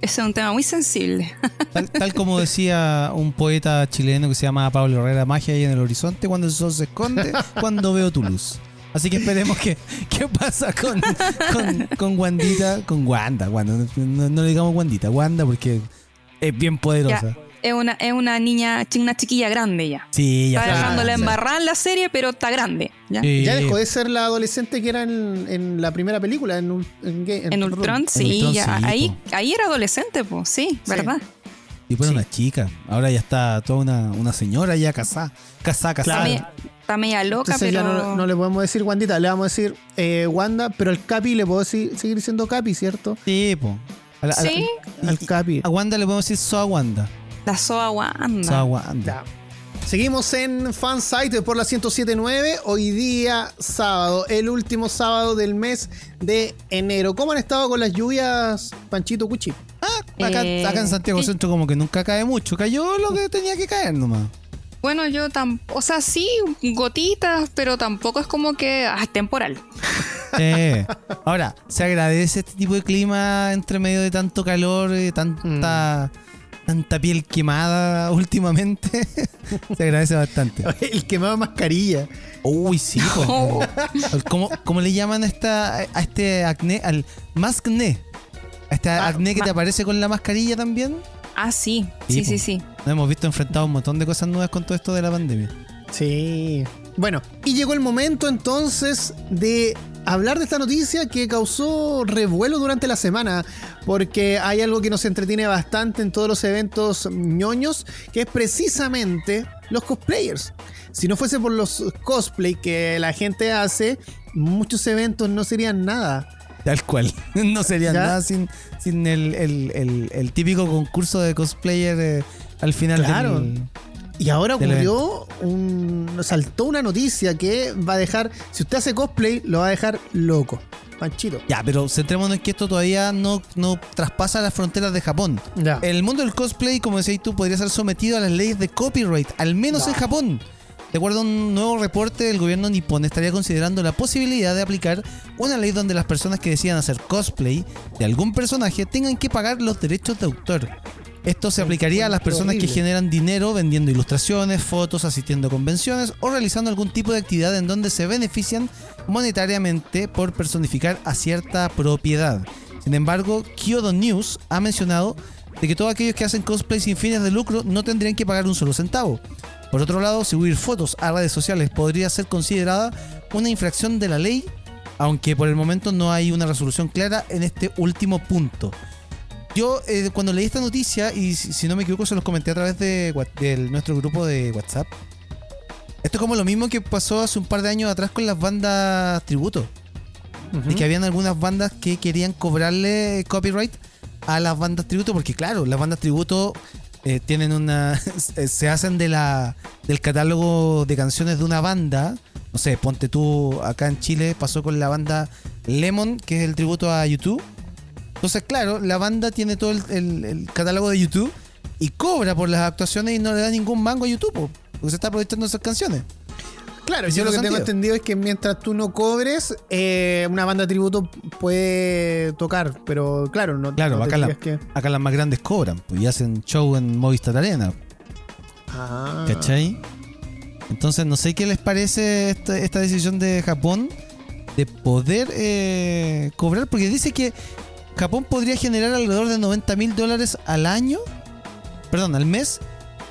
Ese es un tema muy sensible. Tal, tal como decía un poeta chileno que se llama Pablo Herrera, magia ahí en el horizonte, cuando el sol se esconde, cuando veo tu luz. Así que esperemos que qué pasa con, con, con Wandita, con Wanda, Wanda, no, no- no le digamos Wandita, Wanda porque es bien poderosa. Es una, es una niña, una chiquilla grande ya. Sí, ya Está está. dejándola embarrada en la serie, pero está grande. ¿ya? Sí. Ya dejó de ser la adolescente que era en, en la primera película, en, en, Ga- En Ultron, sí, Ultron, ya. sí, ahí, po. ahí era adolescente, pues, sí, ¿verdad? Y fue Sí. una chica. Ahora ya está toda una, una señora ya casada. Casada, casada. está media loca, Entonces pero. ya no, no le podemos decir Wandita, le vamos a decir eh, Wanda, pero al Capi le puedo decir- seguir diciendo Capi, ¿cierto? Sí, po. A la- a la- Sí, Al Capi. A Wanda le podemos decir Soa Wanda. La Soa Wanda. Soa Wanda. Seguimos en Fansite por la 1079. Hoy día, sábado, el último sábado del mes de enero. ¿Cómo han estado con las lluvias, Panchito Cuchi? Acá, Eh, acá en Santiago. Centro como que nunca cae mucho. Cayó lo que tenía que caer nomás. Bueno, yo tampoco. O sea, sí, gotitas, pero tampoco es como que. Ah, es temporal. Eh, Ahora, se agradece este tipo de clima entre medio de tanto calor, y tanta, tanta piel quemada últimamente. se agradece bastante. El quemado mascarilla. Uy, sí, po. Oh. ¿Cómo, cómo le llaman a, esta, a este acné? Al maskne. A este Ah, acné que te aparece con la mascarilla también. Ah, sí, Sí, sí, sí, sí. Nos hemos visto enfrentados a un montón de cosas nuevas con todo esto de la pandemia. Sí. Bueno, y llegó el momento entonces de hablar de esta noticia que causó revuelo durante la semana, porque hay algo que nos entretiene bastante en todos los eventos ñoños, que es precisamente los cosplayers. Si no fuese por los cosplay que la gente hace, muchos eventos no serían nada. Tal cual. No sería ¿Ya? nada sin, sin el, el- el- el típico concurso de cosplayer eh, al final Claro. del... Y ahora ocurrió un. saltó una noticia que va a dejar. Si usted hace cosplay, lo va a dejar loco. Panchito. Ya, pero centrémonos en que esto todavía no, no traspasa las fronteras de Japón. Ya. El mundo del cosplay, como decías tú, podría ser sometido a las leyes de copyright, al menos en Japón. De acuerdo a un nuevo reporte, el gobierno nipón estaría considerando la posibilidad de aplicar una ley donde las personas que decidan hacer cosplay de algún personaje tengan que pagar los derechos de autor. Esto se aplicaría a las personas que generan dinero vendiendo ilustraciones, fotos, asistiendo a convenciones o realizando algún tipo de actividad en donde se benefician monetariamente por personificar a cierta propiedad. Sin embargo, Kyoto News ha mencionado de que todos aquellos que hacen cosplay sin fines de lucro no tendrían que pagar un solo centavo. Por otro lado, subir fotos a redes sociales podría ser considerada una infracción de la ley, aunque por el momento no hay una resolución clara en este último punto. Yo eh, cuando leí esta noticia, y si, si no me equivoco se los comenté a través de, nuestro grupo de WhatsApp, esto es como lo mismo que pasó hace un par de años atrás con las bandas tributo. De que habían algunas bandas que querían cobrarle copyright a las bandas tributo, porque claro, las bandas tributo eh, tienen una. se hacen de la del catálogo de canciones de una banda. No sé, ponte tú acá en Chile, pasó con la banda Lemon, que es el tributo a YouTube. Entonces, claro, la banda tiene todo el, el- el catálogo de YouTube y cobra por las actuaciones y no le da ningún mango a YouTube, po, porque se está aprovechando esas canciones. Claro, yo lo que tengo entendido es que mientras tú no cobres, eh, una banda de tributo puede tocar, pero claro, no, Claro, no acá, la- que. acá las más grandes cobran pues, y hacen show en Movistar Arena. Ah. ¿Cachai? Entonces, no sé qué les parece esta, esta decisión de Japón de poder eh, cobrar, porque dice que Japón podría generar alrededor de 90 mil dólares al año, perdón, al mes,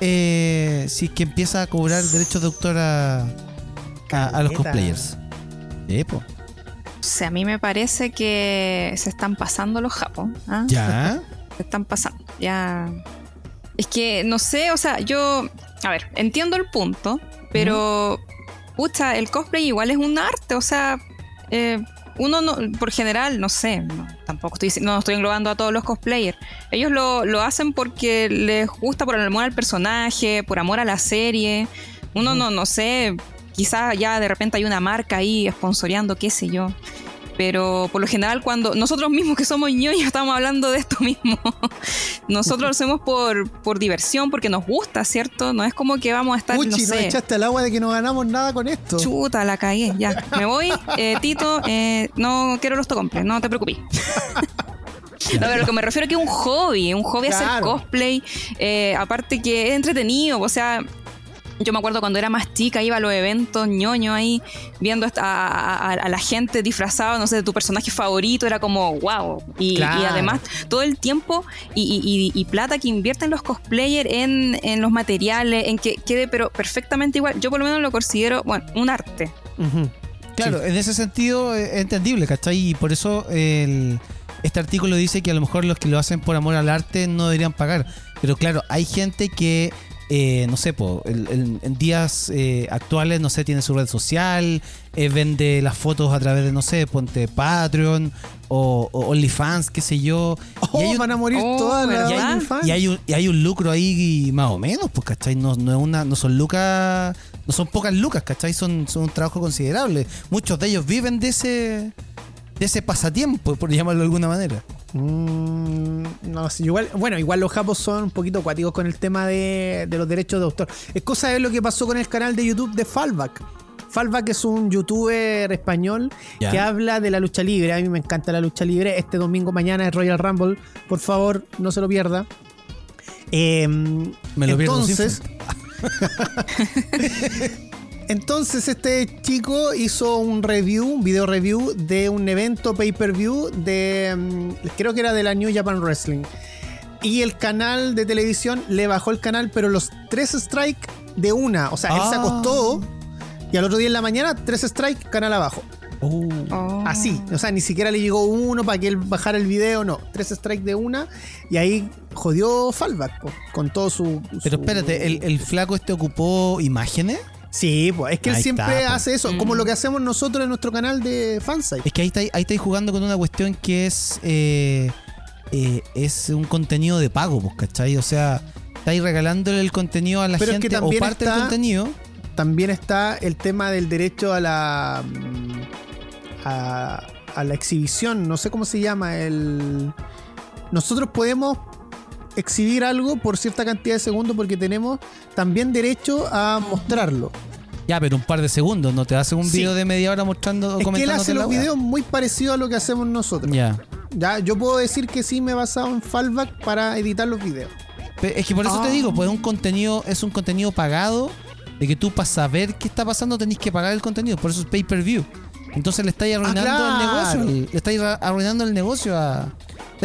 eh, si es que empieza a cobrar derechos de autor a, a, a los cosplayers. Sí, po. O sea, a mí me parece que se están pasando los japos. ¿ah? Ya. Se están pasando. Ya. Es que, no sé, o sea, yo, a ver, entiendo el punto, pero, pucha, el cosplay igual es un arte, o sea, eh, uno no, por general, no sé, no, tampoco estoy, no estoy englobando a todos los cosplayers. Ellos lo, lo hacen porque les gusta por el amor al personaje, por amor a la serie. Uno no, no sé, quizás ya de repente hay una marca ahí sponsoreando, qué sé yo. Pero por lo general, cuando nosotros mismos que somos ñoños estamos hablando de esto mismo, nosotros lo hacemos por, por diversión, porque nos gusta, ¿cierto? No es como que vamos a estar, Puchi, no nos sé, echaste al agua de que no ganamos nada con esto. chuta, la cagué, ya. Me voy, eh, Tito, eh, no quiero los tocomples, no te preocupes. No, pero lo que me refiero es que es un hobby, un hobby hacer Claro. cosplay, eh, aparte que es entretenido, o sea, yo me acuerdo cuando era más chica, iba a los eventos ñoño ahí, viendo a, a- a la gente disfrazada, no sé, de tu personaje favorito, era como wow. Y, Claro. y además, todo el tiempo y, y- y- y plata que invierten los cosplayers en, en los materiales, en que quede pero perfectamente igual. Yo por lo menos lo considero, bueno, un arte. Claro, en ese sentido eh, es entendible, ¿cachai? Y por eso el- este artículo dice que a lo mejor los que lo hacen por amor al arte no deberían pagar. Pero claro, hay gente que, eh, no sé, po, el- el- en días eh, actuales, no sé, tiene su red social, eh, vende las fotos a través de, no sé, ponte Patreon o, o OnlyFans, qué sé yo. Oh, y hay un- van a morir Oh, todas las y hay un, y hay un lucro ahí más o menos, pues, ¿cachai? No, no, es una, no son lucas, no son pocas lucas, ¿cachai? Son, son un trabajo considerable. Muchos de ellos viven de ese, de ese pasatiempo, por llamarlo de alguna manera. Mm, no sé, igual, bueno, igual los japos son un poquito acuáticos con el tema de, de los derechos de autor. Es cosa de lo que pasó con el canal de YouTube de Fallback. Fallback es un youtuber español que habla de la lucha libre. A mí me encanta la lucha libre. Este domingo mañana es Royal Rumble. Por favor, no se lo pierda. Me lo pierdo sin entonces, este chico hizo un review, un video review de un evento pay-per-view de mm, creo que era de la New Japan Wrestling. Y el canal de televisión le bajó el canal, pero los tres strike de una. O sea, él se Ah. acostó y al otro día en la mañana, tres strike, canal abajo. Oh. Oh. Así. O sea, ni siquiera le llegó uno para que él bajara el video, no. Tres strike de una. Y ahí jodió Fallback po, con todo su. Pero su- espérate, ¿el, el flaco este ocupó imágenes? Sí, pues es que él Ahí siempre está, hace eso, como lo que hacemos nosotros en nuestro canal de fansite. Es que ahí estáis ahí estáis jugando con una cuestión que es eh, eh, es un contenido de pago, pues, ¿cachai? O sea, estáis regalándole el contenido a la Pero es que gente o también parte del está- contenido. También está el tema del derecho a la. mm, a, a la exhibición. No sé cómo se llama. El. Nosotros podemos exhibir algo por cierta cantidad de segundos porque tenemos también derecho a mostrarlo. Ya, pero un par de segundos, no te hace un Sí. video de media hora mostrando o Es que él hace los videos muy parecidos a lo que hacemos nosotros. Ya. Ya, yo puedo decir que sí me he basado en Fallback para editar los videos. Es que por eso te Ah. digo, pues es un contenido, es un contenido pagado, de que tú para saber qué está pasando tenés que pagar el contenido, por eso es pay per view. Entonces le estáis arruinando claro. el negocio, al- le estáis arruinando el negocio a.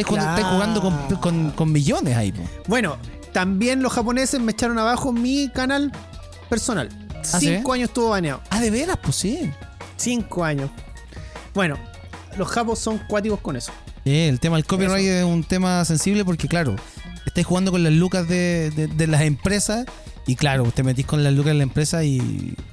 Estáis, jugando- con, con- con millones ahí, po. Bueno, también los japoneses me echaron abajo mi canal personal. ¿Ah, sí? Cinco años estuvo baneado. Ah, de veras, pues sí. Cinco años. Bueno, los japos son cuáticos con eso. Sí, el tema del copyright es un tema sensible porque, claro, estáis jugando con las lucas de, de- de las empresas y, claro, te metís con las lucas de la empresa y,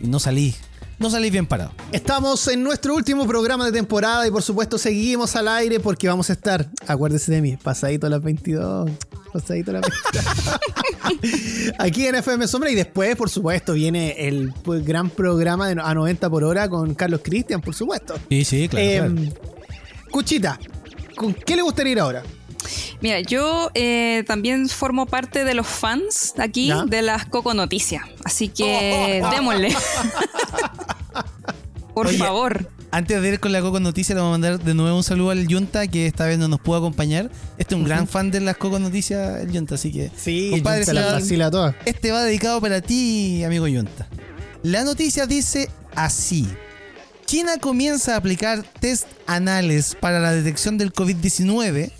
y no salís. No salís bien parado. Estamos en nuestro último programa de temporada y por supuesto seguimos al aire porque vamos a estar, acuérdese de mí, pasadito a las 22. Pasadito a las 22. Aquí en FM Sombra y después, por supuesto, viene el gran programa de a 90 por hora con Carlos Cristian, por supuesto. Sí, sí, claro. Em, claro. Cuchita, ¿con qué le gustaría ir ahora? Mira, yo eh, también formo parte de los fans aquí ¿Ya? de las Coco Noticias. Así que démosle. Por Oye, favor. Antes de ir con la Coco Noticias, le vamos a mandar de nuevo un saludo al Yunta, que esta vez no nos pudo acompañar. Este es un gran fan de las Coco Noticias, el Yunta, así que. Sí, compadre, se la sí, vacila toda. Este va dedicado para ti, amigo Yunta. La noticia dice así. China comienza a aplicar test anales para la detección del COVID-19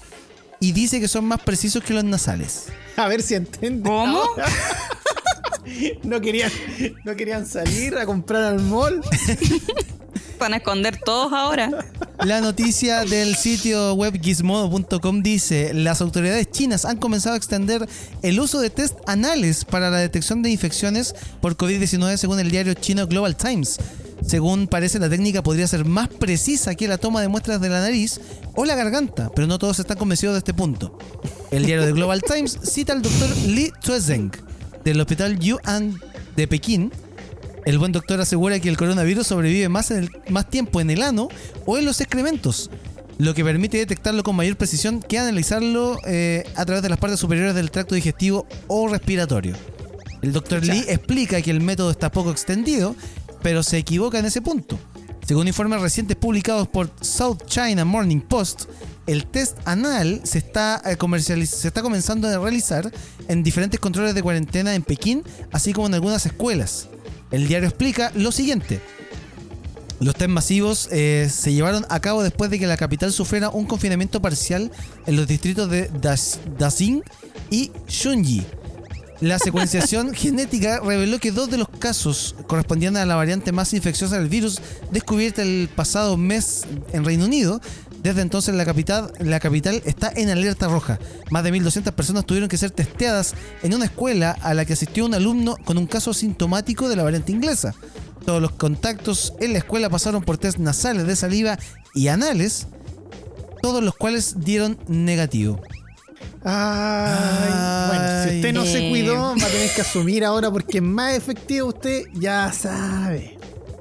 y dice que son más precisos que los nasales. A ver si entiende. ¿Cómo? No querían, no querían salir a comprar al mall. Van a esconder todos ahora. La noticia del sitio web gizmodo.com dice, las autoridades chinas han comenzado a extender el uso de test anales para la detección de infecciones por COVID-19 según el diario chino Global Times. Según parece, la técnica podría ser más precisa que la toma de muestras de la nariz o la garganta, pero no todos están convencidos de este punto. El diario de Global Times cita al doctor Li Chuezeng del Hospital Yuan de Pekín. El buen doctor asegura que el coronavirus sobrevive más, en el- más tiempo en el ano o en los excrementos, lo que permite detectarlo con mayor precisión que analizarlo eh, a través de las partes superiores del tracto digestivo o respiratorio. El doctor Lee explica que el método está poco extendido, pero se equivoca en ese punto. Según informes recientes publicados por South China Morning Post, el test anal se está, eh, comercializ- se está comenzando a realizar en diferentes controles de cuarentena en Pekín, así como en algunas escuelas. El diario explica lo siguiente. Los test masivos eh, se llevaron a cabo después de que la capital sufriera un confinamiento parcial en los distritos de Das- y Shunyi. La secuenciación genética reveló que dos de los casos correspondían a la variante más infecciosa del virus descubierta el pasado mes en Reino Unido. Desde entonces la capital, la capital está en alerta roja. Más de 1.200 personas tuvieron que ser testeadas en una escuela a la que asistió un alumno con un caso sintomático de la variante inglesa. Todos los contactos en la escuela pasaron por test nasales de saliva y anales, todos los cuales dieron negativo. Ay, bueno, si usted no se cuidó, va a tener que asumir ahora porque es más efectivo, usted ya sabe.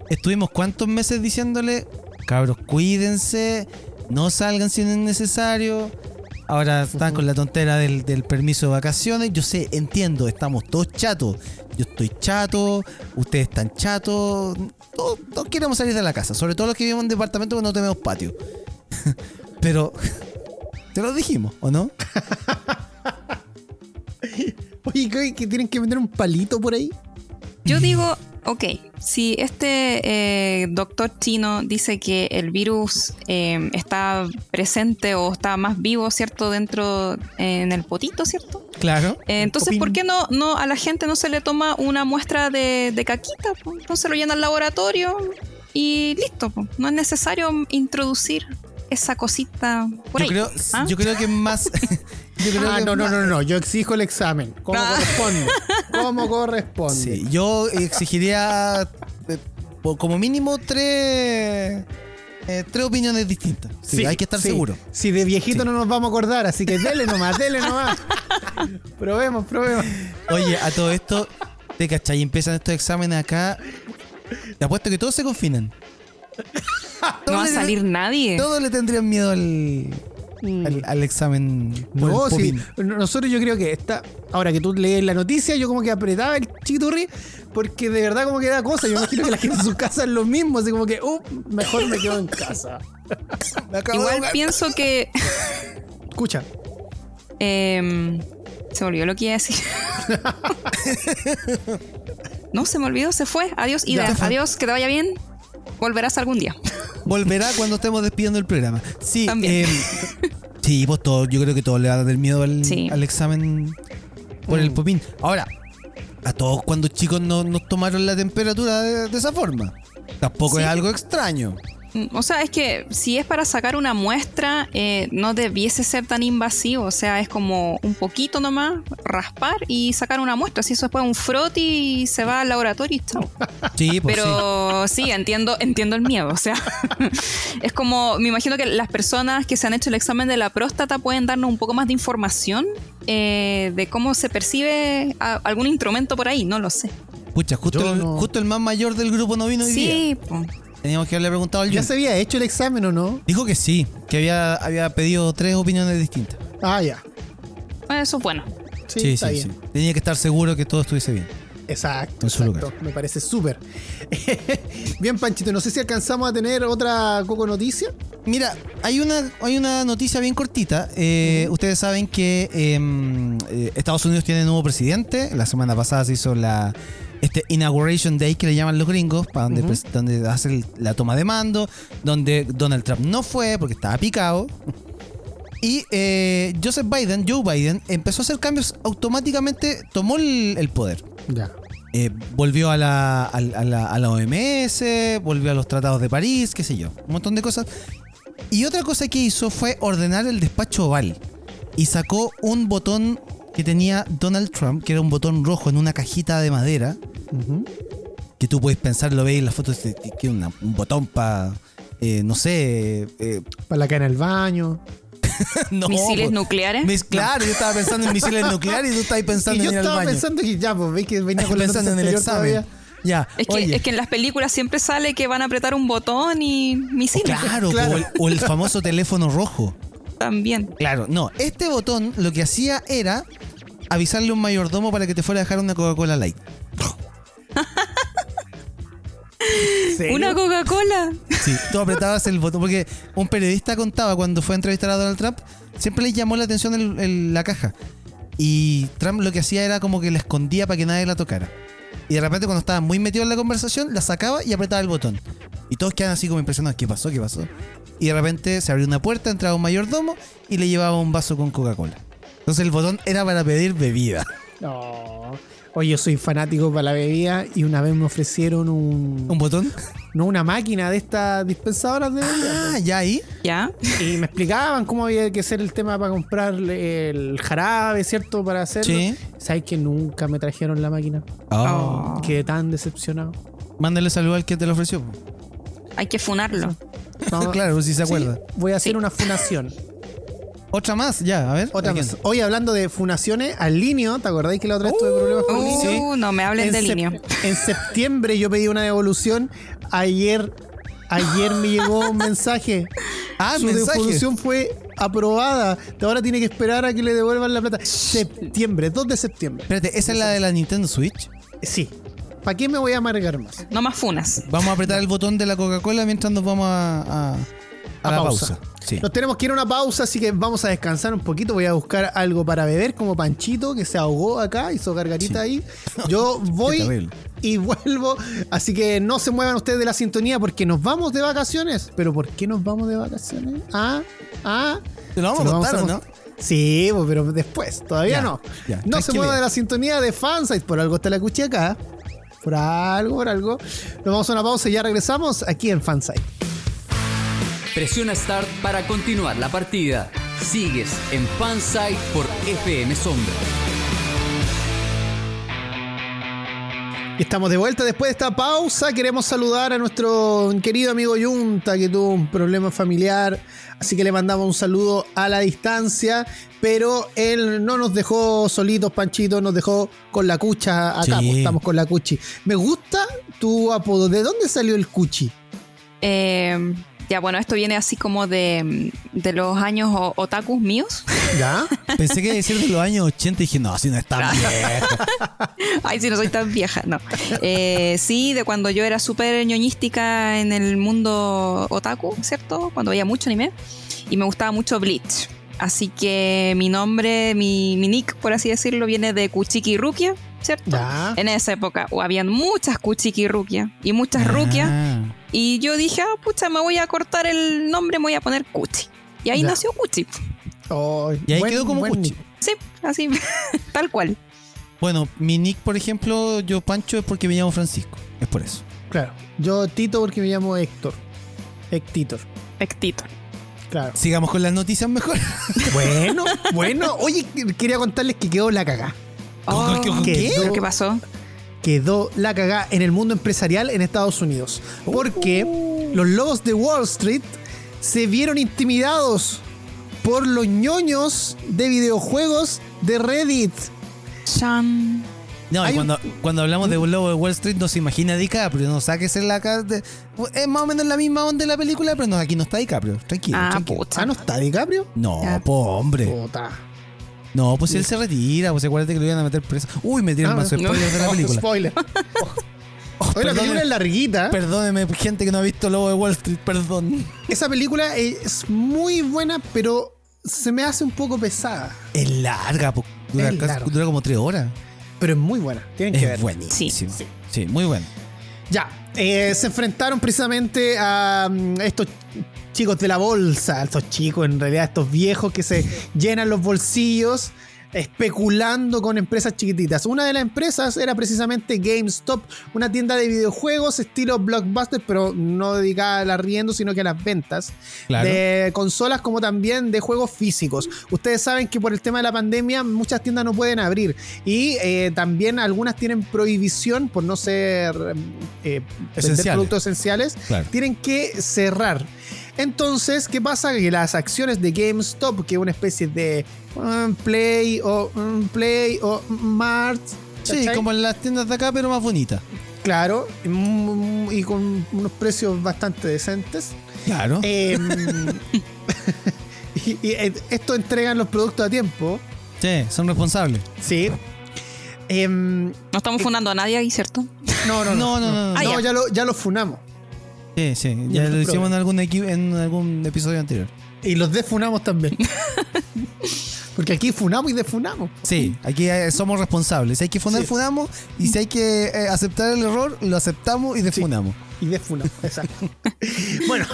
Estuvimos cuántos meses diciéndole, cabros, cuídense, no salgan si no es necesario. Ahora están con la tontera del, del permiso de vacaciones. Yo sé, entiendo, estamos todos chatos. Yo estoy chato, ustedes están chatos. Todos, todos queremos salir de la casa, sobre todo los que vivimos en departamento que no tenemos patio. Pero, te lo dijimos, ¿o no? Oye, ¿qué- que tienen que vender un palito por ahí? Yo digo, ok, si este eh, doctor chino dice que el virus eh, está presente o está más vivo, ¿cierto? Dentro eh, en el potito, ¿cierto? Claro. Eh, entonces, popín. ¿por qué no, no a la gente no se le toma una muestra de, de caquita? Entonces lo llena al laboratorio y listo. po. No es necesario introducir esa cosita por Yo ahí. creo, ¿Ah? yo creo que más. yo creo Ah, que no, no, más- no, no, yo exijo el examen. ¿Cómo Ah. corresponde? ¿Cómo corresponde? Sí, yo exigiría eh, como mínimo tres, eh, tres opiniones distintas. Sí, hay que estar sí. seguro. Si de viejito Sí. no nos vamos a acordar, así que dele nomás, dele nomás. probemos, probemos. Oye, a todo esto, ¿te cachai? Empiezan estos exámenes acá. Te apuesto que todos se confinan. No va a salir nadie. Todos le tendrían miedo al, al, al examen. No, sí. Nosotros yo creo que está. Ahora que tú lees la noticia, yo como que apretaba el chiquiturri porque de verdad como que da cosa. Yo imagino que la gente en su casa es lo mismo, así como que, uh, mejor me quedo en casa. Me acabo de Igual pienso que. Escucha, em, se me olvidó lo que iba a decir. no, se me olvidó, se fue. Adiós, Ida. Adiós, que te vaya bien. Volverás algún día. Volverá cuando estemos despidiendo el programa. Sí, También. eh, sí, pues todo, yo creo que todos le van a tener miedo al, Sí. al examen por el popín. Ahora, a todos cuando chicos no, nos tomaron la temperatura de, de esa forma. Tampoco Sí. es algo extraño. O sea, es que si es para sacar una muestra, eh, no debiese ser tan invasivo. O sea, es como un poquito nomás, raspar y sacar una muestra. Si eso después un froti y se va al laboratorio y chao. Sí, pues sí. Pero sí, entiendo, entiendo el miedo. O sea, es como, me imagino que las personas que se han hecho el examen de la próstata pueden darnos un poco más de información eh, de cómo se percibe a- algún instrumento por ahí. No lo sé. Pucha, justo el, no- justo el más mayor del grupo no vino hoy día. Sí. Teníamos que haberle preguntado al ¿ya Jun. se había hecho el examen o no? Dijo que sí, que había, había pedido tres opiniones distintas. Ah, ya. eso es bueno. Sí, Sí, está sí, bien. sí. Tenía que estar seguro que todo estuviese bien. Exacto, En su exacto. lugar. Me parece súper. bien, Panchito, no sé si alcanzamos a tener otra coco noticia. Mira, hay una, hay una noticia bien cortita. Eh, Ustedes saben que em, eh, Estados Unidos tiene nuevo presidente. La semana pasada se hizo la este Inauguration Day que le llaman los gringos, para donde, Ujú. pres- donde hace el- la toma de mando, donde Donald Trump no fue porque estaba picado. Y eh, Joseph Biden, Joe Biden, empezó a hacer cambios automáticamente, tomó el, el poder. Ya. Eh, volvió a la, a, la, a la OMS, volvió a los tratados de París, qué sé yo, un montón de cosas. Y otra cosa que hizo fue ordenar el despacho oval. Y sacó un botón que tenía Donald Trump, que era un botón rojo en una cajita de madera. Que tú puedes pensar, lo veis en las fotos, que que es una- un botón para, no sé, eh, Para la cara en el baño. no, Misiles pues, nucleares. mis- claro, yo estaba pensando en misiles nucleares y tú estabas pensando y yo en ir al estaba baño. pensando que ya, pues veis que venía con pensando en el examen. todavía. Ya, Es que, es que en las películas siempre sale que van a apretar un botón y misiles claro, Claro. O, el, o el famoso teléfono rojo. también. Claro, no, este botón lo que hacía era avisarle a un mayordomo para que te fuera a dejar una Coca-Cola Light. Una Coca-Cola. Sí, tú apretabas el botón, porque un periodista contaba cuando fue a entrevistar a Donald Trump, siempre le llamó la atención el- el- la caja. Y Trump lo que hacía era como que la escondía para que nadie la tocara. Y de repente cuando estaba muy metido en la conversación, la sacaba y apretaba el botón. Y todos quedan así como impresionados, ¿qué pasó? ¿Qué pasó? Y de repente se abrió una puerta, entraba un mayordomo y le llevaba un vaso con Coca-Cola. Entonces el botón era para pedir bebida. No. Oye, yo soy fanático para la bebida y una vez me ofrecieron un. ¿Un botón? no, una máquina de estas dispensadoras de bebida. Ah, ya ahí. ¿Ya? Y me explicaban cómo había que hacer el tema para comprar el jarabe, ¿cierto? Para hacerlo. Sí. ¿Sabes que nunca me trajeron la máquina? Oh. Quedé tan decepcionado. Mándale saludo al que te lo ofreció. Hay que funarlo. No, claro, pues si se sí, acuerda. voy a hacer Sí. una funación. Otra más, ya, a ver. Otra más. Hoy hablando de funaciones, al Linio, ¿te acordáis que la otra vez tuve problemas con Uh, Linio? no me hablen En de línea. En septiembre yo pedí una devolución. Ayer, ayer me llegó un mensaje. Ah, Su mensaje. devolución fue aprobada. Ahora tiene que esperar a que le devuelvan la plata. Septiembre, 2 de septiembre. Espérate, ¿esa es la de la Nintendo Switch? Sí. ¿Para qué me voy a amargar más? No más funas. Vamos a apretar el botón de la Coca-Cola mientras nos vamos a, a, a A la pausa. pausa. Sí. Nos tenemos que ir a una pausa, así que vamos a descansar un poquito. Voy a buscar algo para beber, como Panchito, que se ahogó acá, hizo gargarita ahí. Yo voy y vuelvo. Así que no se muevan ustedes de la sintonía porque nos vamos de vacaciones. ¿Pero por qué nos vamos de vacaciones? Ah, ah. ¿Te lo vamos a contar o no? Sí, pues, pero después, todavía Ya, no. ya, no se mueva de la sintonía de fansite, por algo está la cuchilla acá. Por algo, por algo. Nos vamos a una pausa y ya regresamos aquí en fansite. Presiona Start para continuar la partida. Sigues en Fansite por FM Sombra. Estamos de vuelta después de esta pausa. Queremos saludar a nuestro querido amigo Yunta que tuvo un problema familiar. Así que le mandamos un saludo a la distancia. Pero él no nos dejó solitos, Panchito, nos dejó con la cucha acá. Sí. pues, estamos con la cuchi. Me gusta tu apodo. ¿De dónde salió el cuchi? Eh, ya, bueno, esto viene así como de, de los años otakus míos. ¿Ya? Pensé que iba a decir de los años 80 y dije, no, si no está bien. Ay, si no soy tan vieja, no. Eh, sí, de cuando yo era súper ñoñística en el mundo otaku, ¿cierto? Cuando veía mucho anime. Y me gustaba mucho Bleach. Así que mi nombre, mi, mi nick, por así decirlo, viene de Kuchiki Rukia, ¿cierto? Ya. En esa época o habían muchas Kuchiki Rukia y muchas Rukia. Ah. Y yo dije, ah, pucha, me voy a cortar el nombre, me voy a poner Kuchi. Y ahí Ya. nació Kuchi. Oh, Y ahí buen- quedó como cuchi. Sí, así, tal cual. Bueno, mi nick, por ejemplo, yo Pancho es porque me llamo Francisco. Es por eso. Claro. Yo Tito porque me llamo Héctor. Héctor. Hectito. Claro. Sigamos con las noticias mejor. Bueno, bueno. Oye, quería contarles que quedó la cagá. ¿Con- con- con qué? ¿Pero qué pasó? Quedó la cagá en el mundo empresarial en Estados Unidos. Porque los lobos de Wall Street se vieron intimidados por los ñoños de videojuegos de Reddit. Chan. No, y un- cuando, hablamos de un lobo de Wall Street, no se imagina a DiCaprio. No saques en la cara. de- Es más o menos la misma onda de la película, pero no, aquí no está DiCaprio. Tranquilo. Ah, tranquilo. Ah, ¿no está DiCaprio? No, Ya. po, hombre. Puta. No, pues él se retira, pues acuérdate que lo iban a meter preso. Uy, me tiran Ah, más no. spoilers de la Oh, película. spoiler. Oh, Oye, la película perdóneme, es larguita. perdóneme, gente que no ha visto Lobo de Wall Street, perdón. Esa película es muy buena, pero se me hace un poco pesada. Es larga, dura, Es casi- larga. dura como tres horas. Pero es muy buena. Tienen que Es ver. buenísimo. Sí. Sí, muy bueno. Ya, eh, se enfrentaron precisamente a mm, estos chicos de la bolsa, estos chicos en realidad, estos viejos que se llenan los bolsillos especulando con empresas chiquititas. Una de las empresas era precisamente GameStop, una tienda de videojuegos estilo blockbuster, pero no dedicada al arriendo, sino que a las ventas Claro. de consolas como también de juegos físicos. Ustedes saben que por el tema de la pandemia muchas tiendas no pueden abrir y eh, también algunas tienen prohibición por no ser eh, Esenciales. productos esenciales, Claro. tienen que cerrar. Entonces, ¿qué pasa? Que las acciones de GameStop, que es una especie de um, Play o um, Play o Mart, Sí, ¿cachai? como en las tiendas de acá, pero más bonitas. claro, y con unos precios bastante decentes. Claro. Eh, y, y, eh, esto entregan los productos a tiempo, sí, son responsables. sí. Em, No estamos fundando a nadie ahí, ¿cierto? no, no, no, No, no, no, no. Ah, No, ya. ya lo, ya lo funamos. Sí, sí. Ya, lo hicimos en algún, en algún episodio anterior. Y los defunamos también. Porque aquí funamos y defunamos. Sí, aquí eh, somos responsables. Si hay que funar, Sí. funamos. Y si hay que eh, aceptar el error, lo aceptamos y defunamos. Y defunamos, exacto. bueno,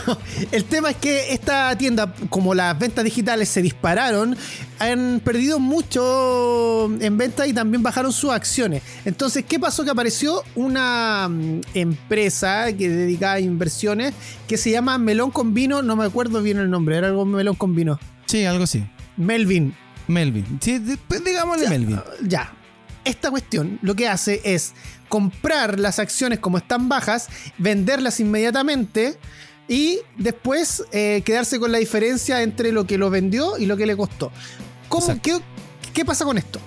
el tema es que esta tienda, como las ventas digitales se dispararon, han perdido mucho en venta y también bajaron sus acciones. Entonces, ¿qué pasó? Que apareció una mm, empresa que dedicada a inversiones que se llama Melón con Vino, no me acuerdo bien el nombre, era algo Melón con Vino. Sí, algo así. Melvin. Melvin. Sí, pues digámosle Melvin. Ya. Esta cuestión lo que hace es comprar las acciones como están bajas, venderlas inmediatamente y después eh, quedarse con la diferencia entre lo que lo vendió y lo que le costó. ¿Cómo, qué pasa con esto?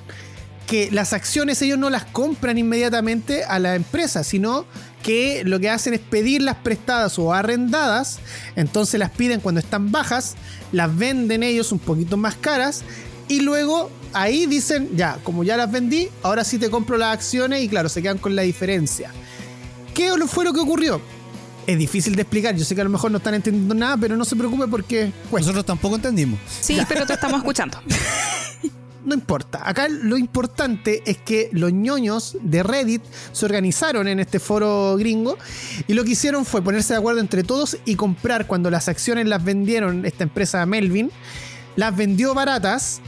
Que las acciones ellos no las compran inmediatamente a la empresa, sino que lo que hacen es pedirlas prestadas o arrendadas, entonces las piden cuando están bajas, las venden ellos un poquito más caras y luego ahí dicen, ya, como ya las vendí, ahora sí te compro las acciones y claro, se quedan con la diferencia. ¿Qué fue lo que ocurrió? Es difícil de explicar, yo sé que a lo mejor no están entendiendo nada, pero no se preocupe porque cuesta. Nosotros tampoco entendimos. Sí, pero te estamos escuchando. No importa. Acá lo importante es que los ñoños de Reddit se organizaron en este foro gringo y lo que hicieron fue ponerse de acuerdo entre todos y comprar cuando las acciones las vendieron esta empresa Melvin, las vendió baratas.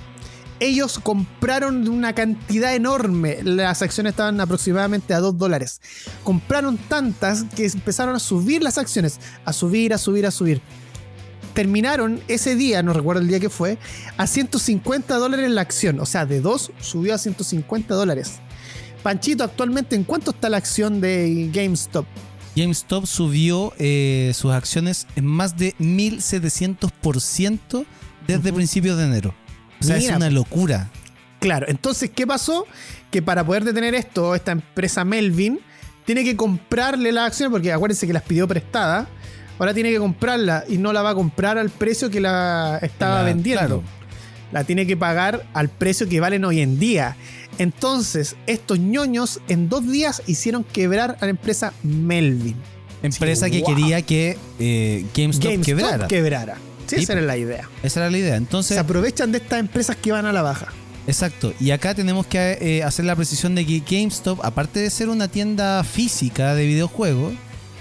Ellos compraron una cantidad enorme. Las acciones estaban aproximadamente a 2 dólares. Compraron tantas que empezaron a subir las acciones. A subir, a subir, a subir terminaron ese día, no recuerdo el día que fue, a 150 dólares la acción. O sea, de 2 subió a 150 dólares. Panchito, actualmente, ¿en cuánto está la acción de GameStop? GameStop subió eh, sus acciones en más de 1700% desde principios de enero. O sea, Mira. es una locura. Claro, entonces, ¿qué pasó? Que para poder detener esto, esta empresa Melvin tiene que comprarle la acción, porque acuérdense que las pidió prestada. Ahora tiene que comprarla y no la va a comprar al precio que la estaba La- vendiendo. claro. La tiene que pagar al precio que valen hoy en día. Entonces, estos ñoños en dos días hicieron quebrar a la empresa Melvin. Empresa Sí, que wow. quería que eh, GameStop, GameStop quebrara. quebrara. Sí, esa era la idea. Esa era la idea. Se Entonces, aprovechan de estas empresas que van a la baja. exacto. Y acá tenemos que eh, hacer la precisión de que GameStop, aparte de ser una tienda física de videojuegos,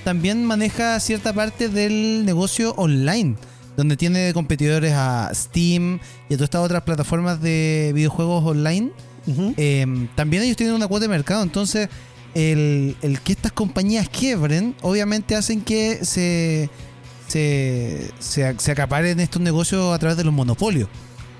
también maneja cierta parte del negocio online, donde tiene competidores a Steam y a todas estas otras plataformas de videojuegos online. Eh, también ellos tienen una cuota de mercado, entonces el, el que estas compañías quiebren, obviamente hacen que se, se, se, se acaparen estos negocios a través de los monopolios.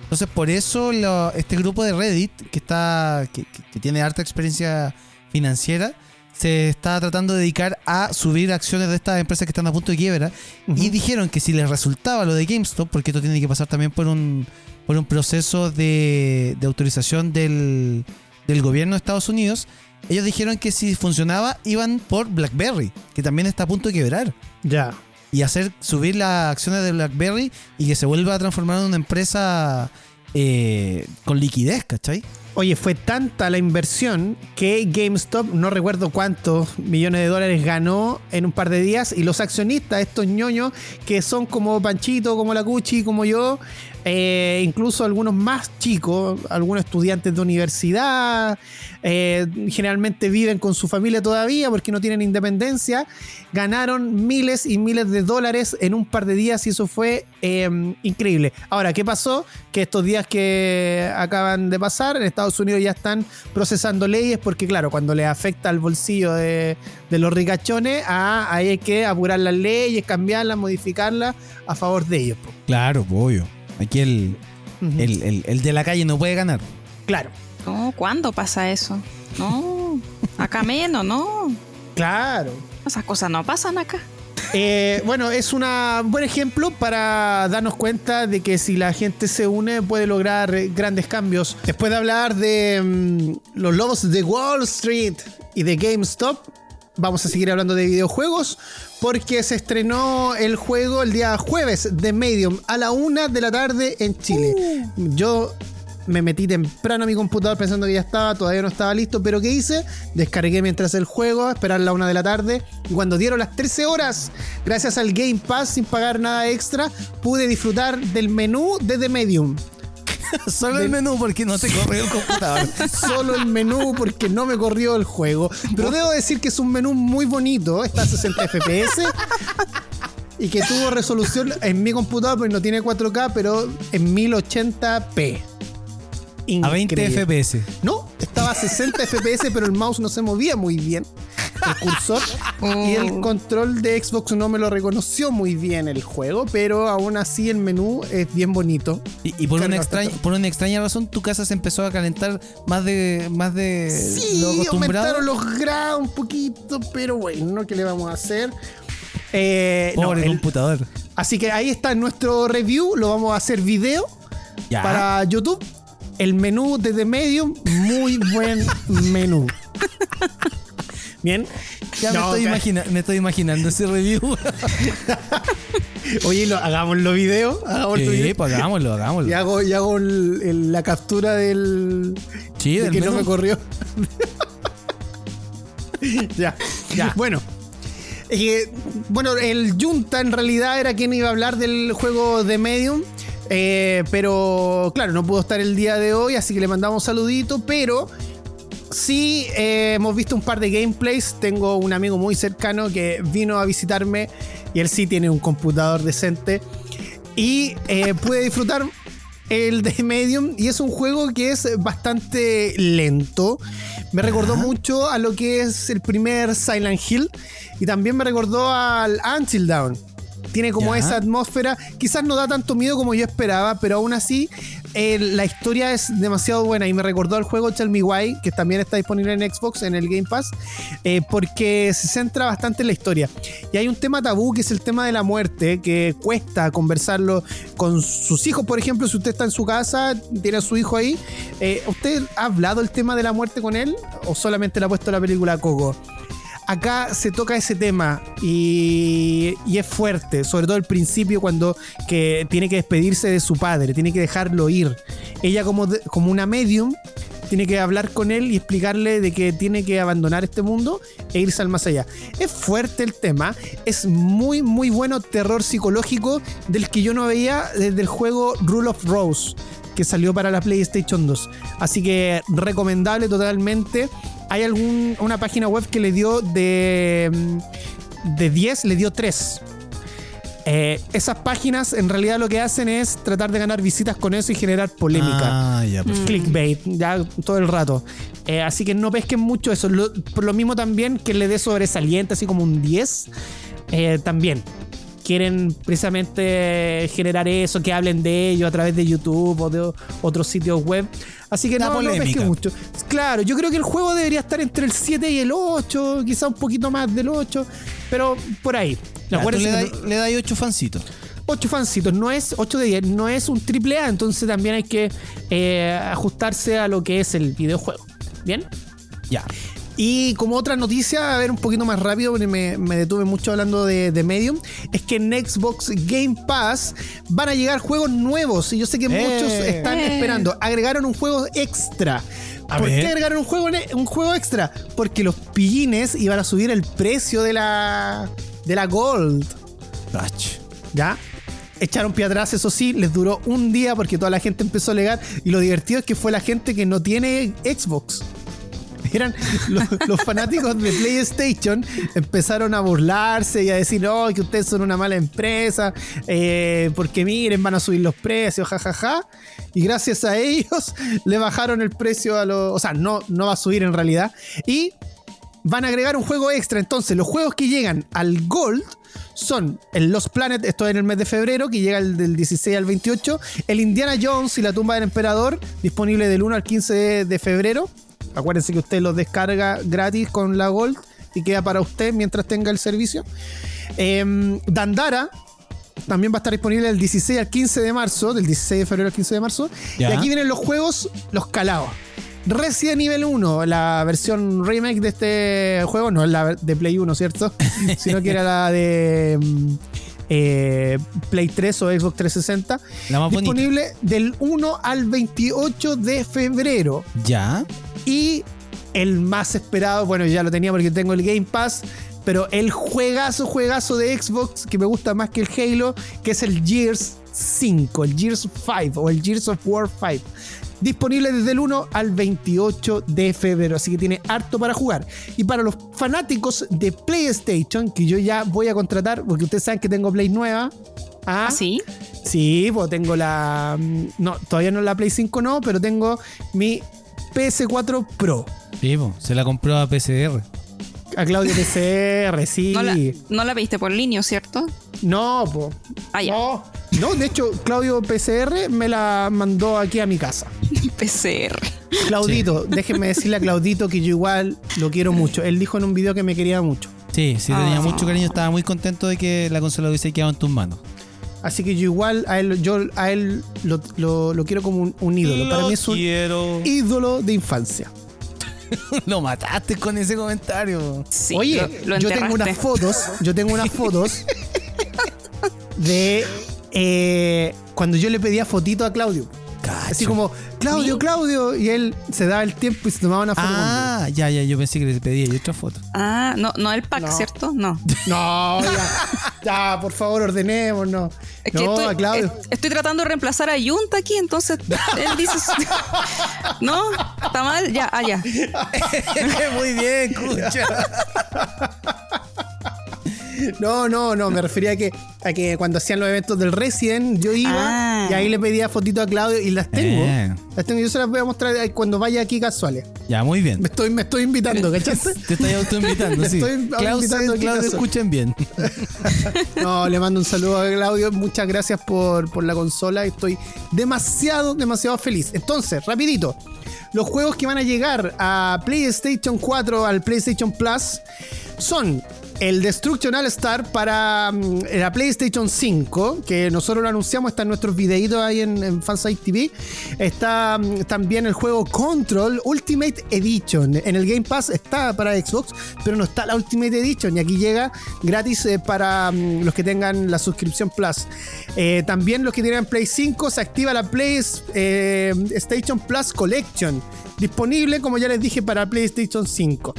Entonces por eso lo- este grupo de Reddit, que, está, que, que- tiene harta experiencia financiera, se está tratando de dedicar a subir acciones de estas empresas que están a punto de quiebra. Y dijeron que si les resultaba lo de GameStop, porque esto tiene que pasar también por un, por un proceso de, de autorización del, del gobierno de Estados Unidos, ellos dijeron que si funcionaba iban por BlackBerry, que también está a punto de quebrar. Ya. Y hacer subir las acciones de BlackBerry y que se vuelva a transformar en una empresa eh, con liquidez, ¿cachai? Oye, fue tanta la inversión que GameStop, no recuerdo cuántos millones de dólares ganó en un par de días y los accionistas, estos ñoños que son como Panchito, como la Cuchi, como yo, eh, incluso algunos más chicos, algunos estudiantes de universidad, eh, generalmente viven con su familia todavía porque no tienen independencia, ganaron miles y miles de dólares en un par de días y eso fue eh, increíble. Ahora, ¿qué pasó? Que estos días que acaban de pasar, en Estados Unidos ya están procesando leyes porque, claro, cuando les afecta al bolsillo de, los ricachones, ah, ahí hay que apurar las leyes, cambiarlas, modificarlas a favor de ellos. Claro, obvio. Aquí el, el- el de la calle no puede ganar. Claro, No, ¿cuándo pasa eso? No, acá menos, no. claro. Esas cosas no pasan acá. Eh, bueno, es un buen ejemplo para darnos cuenta de que si la gente se une puede lograr eh, grandes cambios. Después de hablar de mm, los lobos de Wall Street y de GameStop, vamos a seguir hablando de videojuegos porque se estrenó el juego el día jueves de Medium a la una de la tarde en Chile. Yo me metí temprano a mi computador pensando que ya estaba, todavía no estaba listo, pero ¿qué hice? Descargué mientras el juego, a esperar la una de la tarde, y cuando dieron las 13 horas, gracias al Game Pass, sin pagar nada extra, pude disfrutar del menú de The Medium. Solo el menú porque no te corrió el computador. Solo el menú porque no me corrió el juego. Pero debo decir que es un menú muy bonito, está a 60 FPS. Y que tuvo resolución en mi computador, pues no tiene 4K, pero en 1080p. A 20 Increíble. FPS. No, estaba a 60 FPS, pero el mouse no se movía muy bien. El cursor y el control de Xbox no me lo reconoció muy bien el juego, pero aún así el menú es bien bonito. Y, y por, una extraña, bastante. por una extraña razón, tu casa se empezó a calentar más de, más de Sí, lo acostumbrado. aumentaron los grados un poquito, pero bueno, ¿qué le vamos a hacer? Eh, no, el- computador. así que ahí está nuestro review, lo vamos a hacer video Ya. para YouTube. El menú de The Medium, muy buen menú. Bien. Ya me, estoy ca- imagina- me estoy imaginando ese review. Oye, lo, hagámoslo video. Hagámoslo sí, video. pues hagámoslo, hagámoslo. Y hago, y hago el- el- la captura del. Sí, de del que no me corrió. ya. Ya. Bueno. eh, bueno, el Junta en realidad era quien iba a hablar del juego de Medium. Eh, pero claro, no pudo estar el día de hoy, así que le mandamos un saludito. Pero sí eh, hemos visto un par de gameplays. Tengo un amigo muy cercano que vino a visitarme y él sí tiene un computador decente. Y eh, pude disfrutar el de Medium y es un juego que es bastante lento. Me recordó mucho a lo que es el primer Silent Hill y también me recordó al Until Dawn. Tiene como Ya. esa atmósfera, quizás no da tanto miedo como yo esperaba, pero aún así eh, la historia es demasiado buena y me recordó al juego Tell Me Why, que también está disponible en Xbox, en el Game Pass, eh, porque se centra bastante en la historia. Y hay un tema tabú que es el tema de la muerte, que cuesta conversarlo con sus hijos, por ejemplo, si usted está en su casa, tiene a su hijo ahí, eh, ¿usted ha hablado el tema de la muerte con él o solamente le ha puesto la película Coco? Acá se toca ese tema y, es fuerte, sobre todo al principio cuando que tiene que despedirse de su padre, tiene que dejarlo ir. Ella como, como una medium tiene que hablar con él y explicarle de que tiene que abandonar este mundo e irse al más allá. Es fuerte el tema, es muy muy bueno terror psicológico del que yo no veía desde el juego Rule of Rose que salió para la PlayStation 2. Así que recomendable totalmente. Hay algún, una página web que le dio de, mm, de 10, le dio 3. Eh, esas páginas en realidad lo que hacen es tratar de ganar visitas con eso y generar polémica. Ah, ya, pues. Clickbait, ya todo el rato. Eh, así que no pesquen mucho eso. Lo- por lo mismo también que le dé sobresaliente, así como un 10. eh, también quieren precisamente generar eso, que hablen de ello a través de YouTube o de otros sitios web. Así que no, no polémica. pesquen mucho. Claro, yo creo que el juego debería estar entre el 7 y el 8, quizá un poquito más del 8, pero por ahí. Ya, tú Acuérdense le no- das 8 fancitos. 8 fancitos, no es 8 de 10, no es un triple A, entonces también hay que eh, ajustarse a lo que es el videojuego. ¿Bien? Ya. Y como otra noticia, a ver un poquito más rápido, porque me, me detuve mucho hablando de, de Medium, es que en Xbox Game Pass van a llegar juegos nuevos. Y yo sé que Eh. muchos están Eh. esperando. Agregaron un juego extra. A ¿Por ver. qué agregaron un juego, un juego extra? Porque los pillines iban a subir el precio de la, de la Gold. Ach. ¿Ya? echaron pie atrás, eso sí, les duró un día porque toda la gente empezó a alegar. Y lo divertido es que fue la gente que no tiene Xbox. Eran los, fanáticos de PlayStation empezaron a burlarse y a decir, no, que ustedes son una mala empresa, eh, porque miren, van a subir los precios, jajaja. Y gracias a ellos le bajaron el precio a los. O sea, no, no va a subir en realidad. Y van a agregar un juego extra. Entonces, los juegos que llegan al Gold son el Lost Planet, esto es en el mes de febrero, que llega el del 16 al 28. El Indiana Jones y la tumba del emperador, disponible del 1 al 15 de, de febrero. Acuérdense que usted lo descarga gratis con la Gold y queda para usted mientras tenga el servicio. Em, Dandara. También va a estar disponible del 16 al 15 de marzo, del 16 de febrero al 15 de marzo. Ya. Y aquí vienen los juegos, los calados. Resident Evil 1, la versión remake de este juego, no es la de Play 1, ¿cierto? Sino que era la de mm, eh, Play 3 o Xbox 360. La más bonita. disponible del 1 al 28 de febrero. Ya. Y el más esperado, bueno, ya lo tenía porque tengo el Game Pass, pero el juegazo, juegazo de Xbox que me gusta más que el Halo, que es el Gears 5, el Gears 5 o el Gears of War 5. Disponible desde el 1 al 28 de febrero, así que tiene harto para jugar. Y para los fanáticos de PlayStation, que yo ya voy a contratar, porque ustedes saben que tengo Play nueva. Ah, ¿Ah, sí? Sí, pues tengo la. mm, No, todavía no la Play 5, no, pero tengo mi PS4 Pro. Sí, po, se la compró a PCR. A Claudio PCR, sí. No la, no la pediste por línea, ¿cierto? No, po. Ah, ya. No. No, de hecho, Claudio PCR me la mandó aquí a mi casa. PCR. Claudito, déjenme decirle a Claudito que yo igual lo quiero mucho. Él dijo en un video que me quería mucho. Sí, sí, tenía Ah. mucho cariño. Estaba muy contento de que la consola hubiese quedado en tus manos. Así que yo igual a él, yo a él lo, lo- lo quiero como un, un ídolo. Para mí es un quiero. ídolo de infancia. Lo mataste con ese comentario. Sí, Oye, lo- lo yo tengo unas fotos, yo tengo unas fotos de eh, cuando yo le pedía fotito a Claudio. Así como, Claudio, ¿Sí? Claudio. Y él se daba el tiempo y se tomaba una foto Ah, ya, ya, yo pensé que le pedía y otra foto. Ah, no, no el pack, No. ¿cierto? No. No, ya, ya, por favor, ordenemos, no. Es que no, estoy, a Claudio. es- estoy tratando de reemplazar a Junta aquí, entonces él dice. no, está mal, ya, ah, ya. Muy bien, escucha. No, no, no, me refería a que, a que cuando hacían los eventos del Resident, yo iba Ah. y ahí le pedía fotito a Claudio y las tengo. Eh. Las tengo, yo se las voy a mostrar cuando vaya aquí casuales. Ya, muy bien. Me estoy, me estoy invitando, ¿cachaste? Te estoy autoinvitando, sí. estoy Claudio, invitando Claudio, escuchen bien. No, le mando un saludo a Claudio. Muchas gracias por, por la consola. Estoy demasiado, demasiado feliz. Entonces, rapidito. Los juegos que van a llegar a PlayStation 4, al PlayStation Plus, son el Destruction All Star para mm, la PlayStation 5, que nosotros lo anunciamos, está en nuestros videitos ahí en, en TV. Está mm, también el juego Control Ultimate Edition. En el Game Pass está para Xbox, pero no está la Ultimate Edition. Y aquí llega gratis eh, para mm, los que tengan la suscripción Plus. Eh, también los que tienen Play 5 se activa la PlayStation Plus Collection. Disponible, como ya les dije, para PlayStation 5.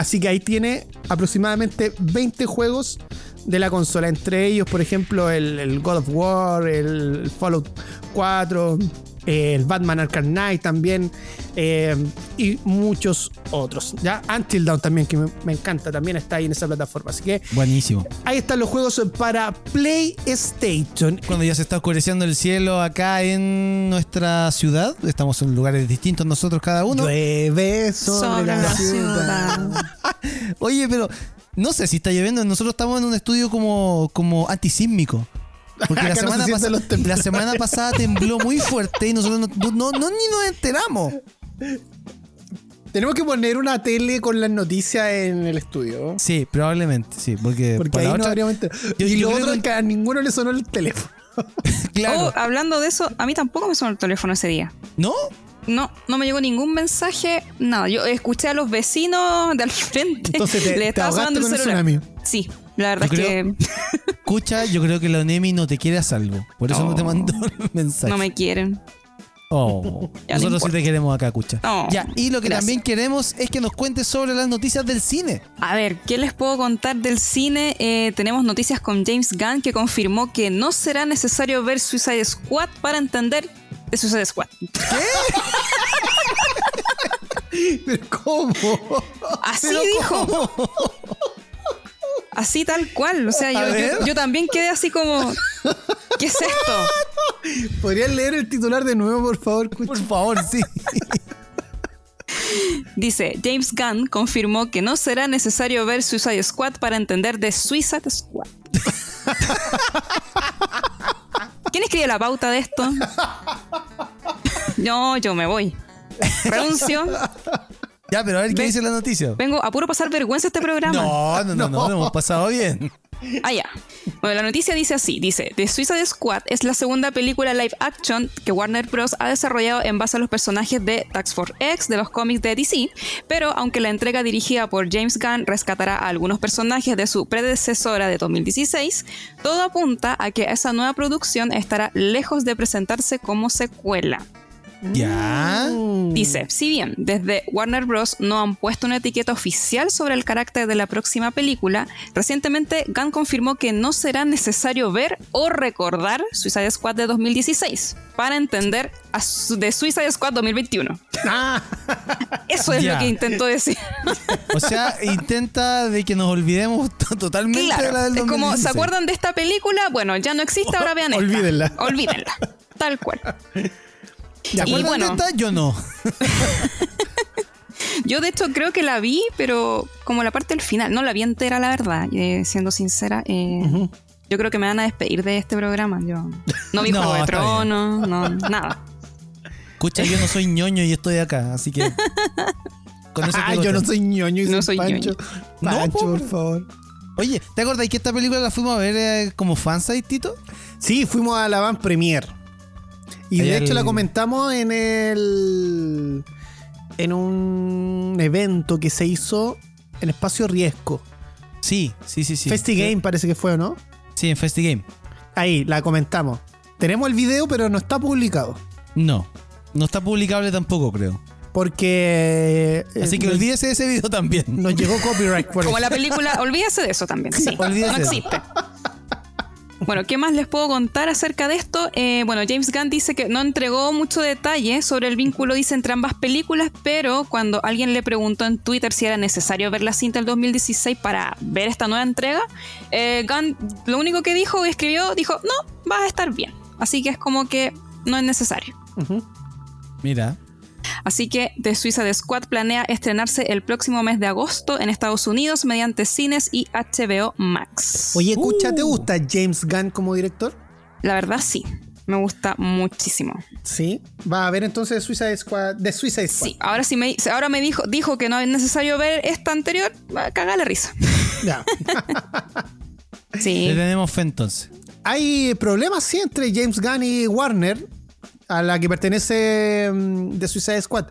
Así que ahí tiene aproximadamente 20 juegos de la consola. Entre ellos, por ejemplo, el, God of War, el Fallout 4, eh, el Batman Arkham Knight también. eh, y muchos otros. ¿ya? Until Dawn también, que me, me encanta, también está ahí en esa plataforma. Así que Buenísimo. ahí están los juegos para PlayStation. Cuando ya se está oscureciendo el cielo acá en nuestra ciudad, estamos en lugares distintos nosotros cada uno. Llueve sobre, Sobre la, la ciudad. ciudad. Oye, pero no sé si está lloviendo. Nosotros estamos en un estudio como, como antisísmico. Porque la no semana, se sienten pasa- los temblores. la semana pasada tembló muy fuerte y nosotros no, no- no- ni nos enteramos. Tenemos que poner una tele con las noticias en el estudio. Sí, probablemente, sí. Porque, Porque ahí la no otra- habríamos enterado. Yo- y yo lo otro que- es que a ninguno le sonó el teléfono. Claro. Oh, hablando de eso, a mí tampoco me sonó el teléfono ese día. ¿No? No, no me llegó ningún mensaje, nada. Yo escuché a los vecinos de al frente. Entonces te- le te estaba ahogaste sonando el celular. tsunami. Sí, la verdad Yo es creo- que Escucha, yo creo que la ONEMI no te quiere a salvo. Por eso no, te mandó el mensaje. no me quieren. Oh, no nosotros sí te queremos acá, Cucha. No, ya, y lo que gracias. también queremos es que nos cuentes sobre las noticias del cine. A ver, ¿qué les puedo contar del cine? Eh, tenemos noticias con James Gunn que confirmó que no será necesario ver Suicide Squad para entender de Suicide Squad. ¿Pero cómo? Así ¿Pero dijo. cómo? Así tal cual. O sea, yo, yo- ver. yo también quedé así como. ¿Qué es esto? ¿Podrías leer el titular de nuevo, por favor? Por favor, sí. Dice, James Gunn confirmó que no será necesario ver Suicide Squad para entender de Suicide Squad. ¿Quién escribe la pauta de esto? No, yo me voy. Renuncio. Ya, pero a ver qué dice la noticia. Vengo a puro pasar vergüenza este programa. No, no, no, no, lo hemos pasado bien. Ah, ya. Bueno, la noticia dice así: dice, The Suicide Squad es la segunda película live action que Warner Bros. ha desarrollado en base a los personajes de Tax Force X de los cómics de DC, pero aunque la entrega dirigida por James Gunn rescatará a algunos personajes de su predecesora de 2016, todo apunta a que esa nueva producción estará lejos de presentarse como secuela. Ya. Dice, si bien desde Warner Bros. no han puesto una etiqueta oficial sobre el carácter de la próxima película, recientemente Gunn confirmó que no será necesario ver o recordar Suicide Squad de 2016 para entender a su- de Suicide Squad 2021. Ah, Eso es Ya. lo que intentó decir. O sea, intenta de que nos olvidemos to- totalmente de la claro, del es como, ¿se 2016. acuerdan de esta película? Bueno, ya no existe, ahora vean esta. Olvídenla. Olvídenla. Tal cual. ¿Te Y acuerdas bueno. de esta? Yo no. Yo de hecho creo que la vi, pero como la parte del final, no la vi entera, la verdad, eh, siendo sincera. eh, Yo creo que me van a despedir de este programa. Yo no vi No, Juego de. Tronos, no, nada. Escucha, yo no soy ñoño y estoy acá, así que. Con eso ah, yo no soy ñoño y No soy Pancho. No, Pancho, po, por favor. Oye, ¿te acordás que esta película la fuimos a ver eh, como fansite, Tito? Sí, fuimos a la van premier. Y Allá de hecho el- la comentamos en el. en un evento que se hizo en Espacio Riesgo. Sí, sí, sí, sí. Festi Game parece que fue, ¿o no? Sí, en Festi Game. Ahí, la comentamos. Tenemos el video, pero no está publicado. No. No está publicable tampoco, creo. Porque. eh, Así que olvídese de ese video también. Nos llegó copyright por Como eso. la película, olvídese de eso también. Sí, Olvídese no de existe. Bueno, ¿qué más les puedo contar acerca de esto? Eh, bueno, James Gunn dice que no entregó mucho detalle sobre el vínculo, dice, entre ambas películas, pero cuando alguien le preguntó en Twitter si era necesario ver la cinta del 2016 para ver esta nueva entrega, eh, Gunn lo único que dijo escribió, dijo, no, va a estar bien. Así que es como que no es necesario. Mira. Así que The Suicide Squad planea estrenarse el próximo mes de agosto en Estados Unidos mediante cines y HBO Max. Oye, escucha, ¿te Uh. gusta James Gunn como director? La verdad sí, me gusta muchísimo. Sí. Va a ver entonces Suicide Squad. De Suicide Squad. Sí, ahora sí me, ahora me dijo, dijo que no es necesario ver esta anterior, va a cagar la risa. Ya. Le Sí, tenemos fe entonces. Hay problemas, sí, entre James Gunn y Warner, a la que pertenece mm, The Suicide Squad,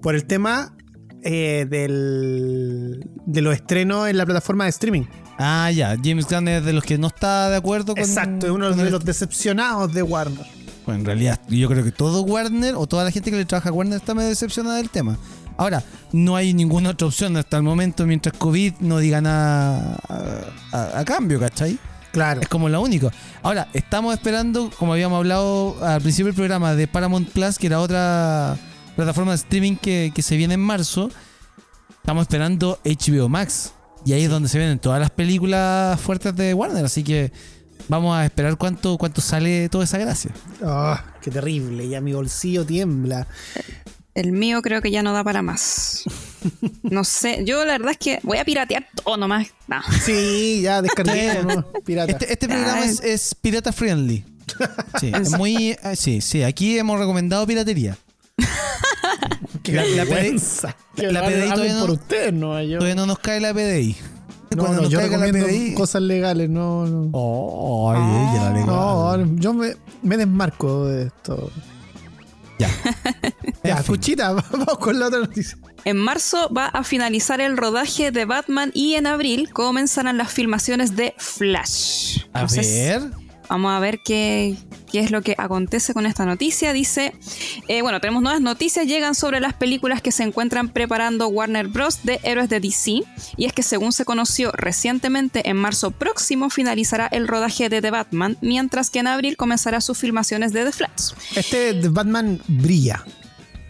por el tema eh, del, de los estrenos en la plataforma de streaming. Ah, ya. James Gunn es de los que no está de acuerdo con. Exacto, es uno de el- los decepcionados de Warner. Bueno, en realidad, yo creo que todo Warner o toda la gente que le trabaja a Warner está medio decepcionada del tema. Ahora, no hay ninguna otra opción hasta el momento mientras COVID no diga nada a, a- a cambio, ¿cachai? Claro. Es como lo único. Ahora, estamos esperando, como habíamos hablado al principio del programa, de Paramount Plus, que era otra plataforma de streaming que, que se viene en marzo. Estamos esperando HBO Max. Y ahí es donde se vienen todas las películas fuertes de Warner. Así que vamos a esperar cuánto, cuánto sale toda esa gracia. Ah, qué terrible, ya mi bolsillo tiembla. el mío creo que ya no da para más. No sé, yo la verdad es que voy a piratear todo nomás. No. Sí, ya descargué, ¿no? Pirata. Este, este programa es, es pirata friendly. Sí, es muy. eh, Sí, sí, aquí hemos recomendado piratería. Qué la- la vergüenza. la- Que la lo PDI todavía no- por ustedes, no yo. Todavía no nos cae la PDI. No, Cuando no, nos yo caiga la recomiendo PDI. cosas legales, no, no. Oh, ay, ella la legal. No, yo me, me desmarco de esto. Ya. Ya, En fin. Cuchita, vamos con la otra noticia. En marzo va a finalizar el rodaje de Batman y en abril comenzarán las filmaciones de Flash. A ver. Vamos a ver qué, qué es lo que acontece con esta noticia. Dice, eh, bueno, tenemos nuevas noticias, llegan sobre las películas que se encuentran preparando Warner Bros. de héroes de DC. Y es que según se conoció recientemente, en marzo próximo finalizará el rodaje de The Batman, mientras que en abril comenzará sus filmaciones de The Flash. Este The Batman brilla.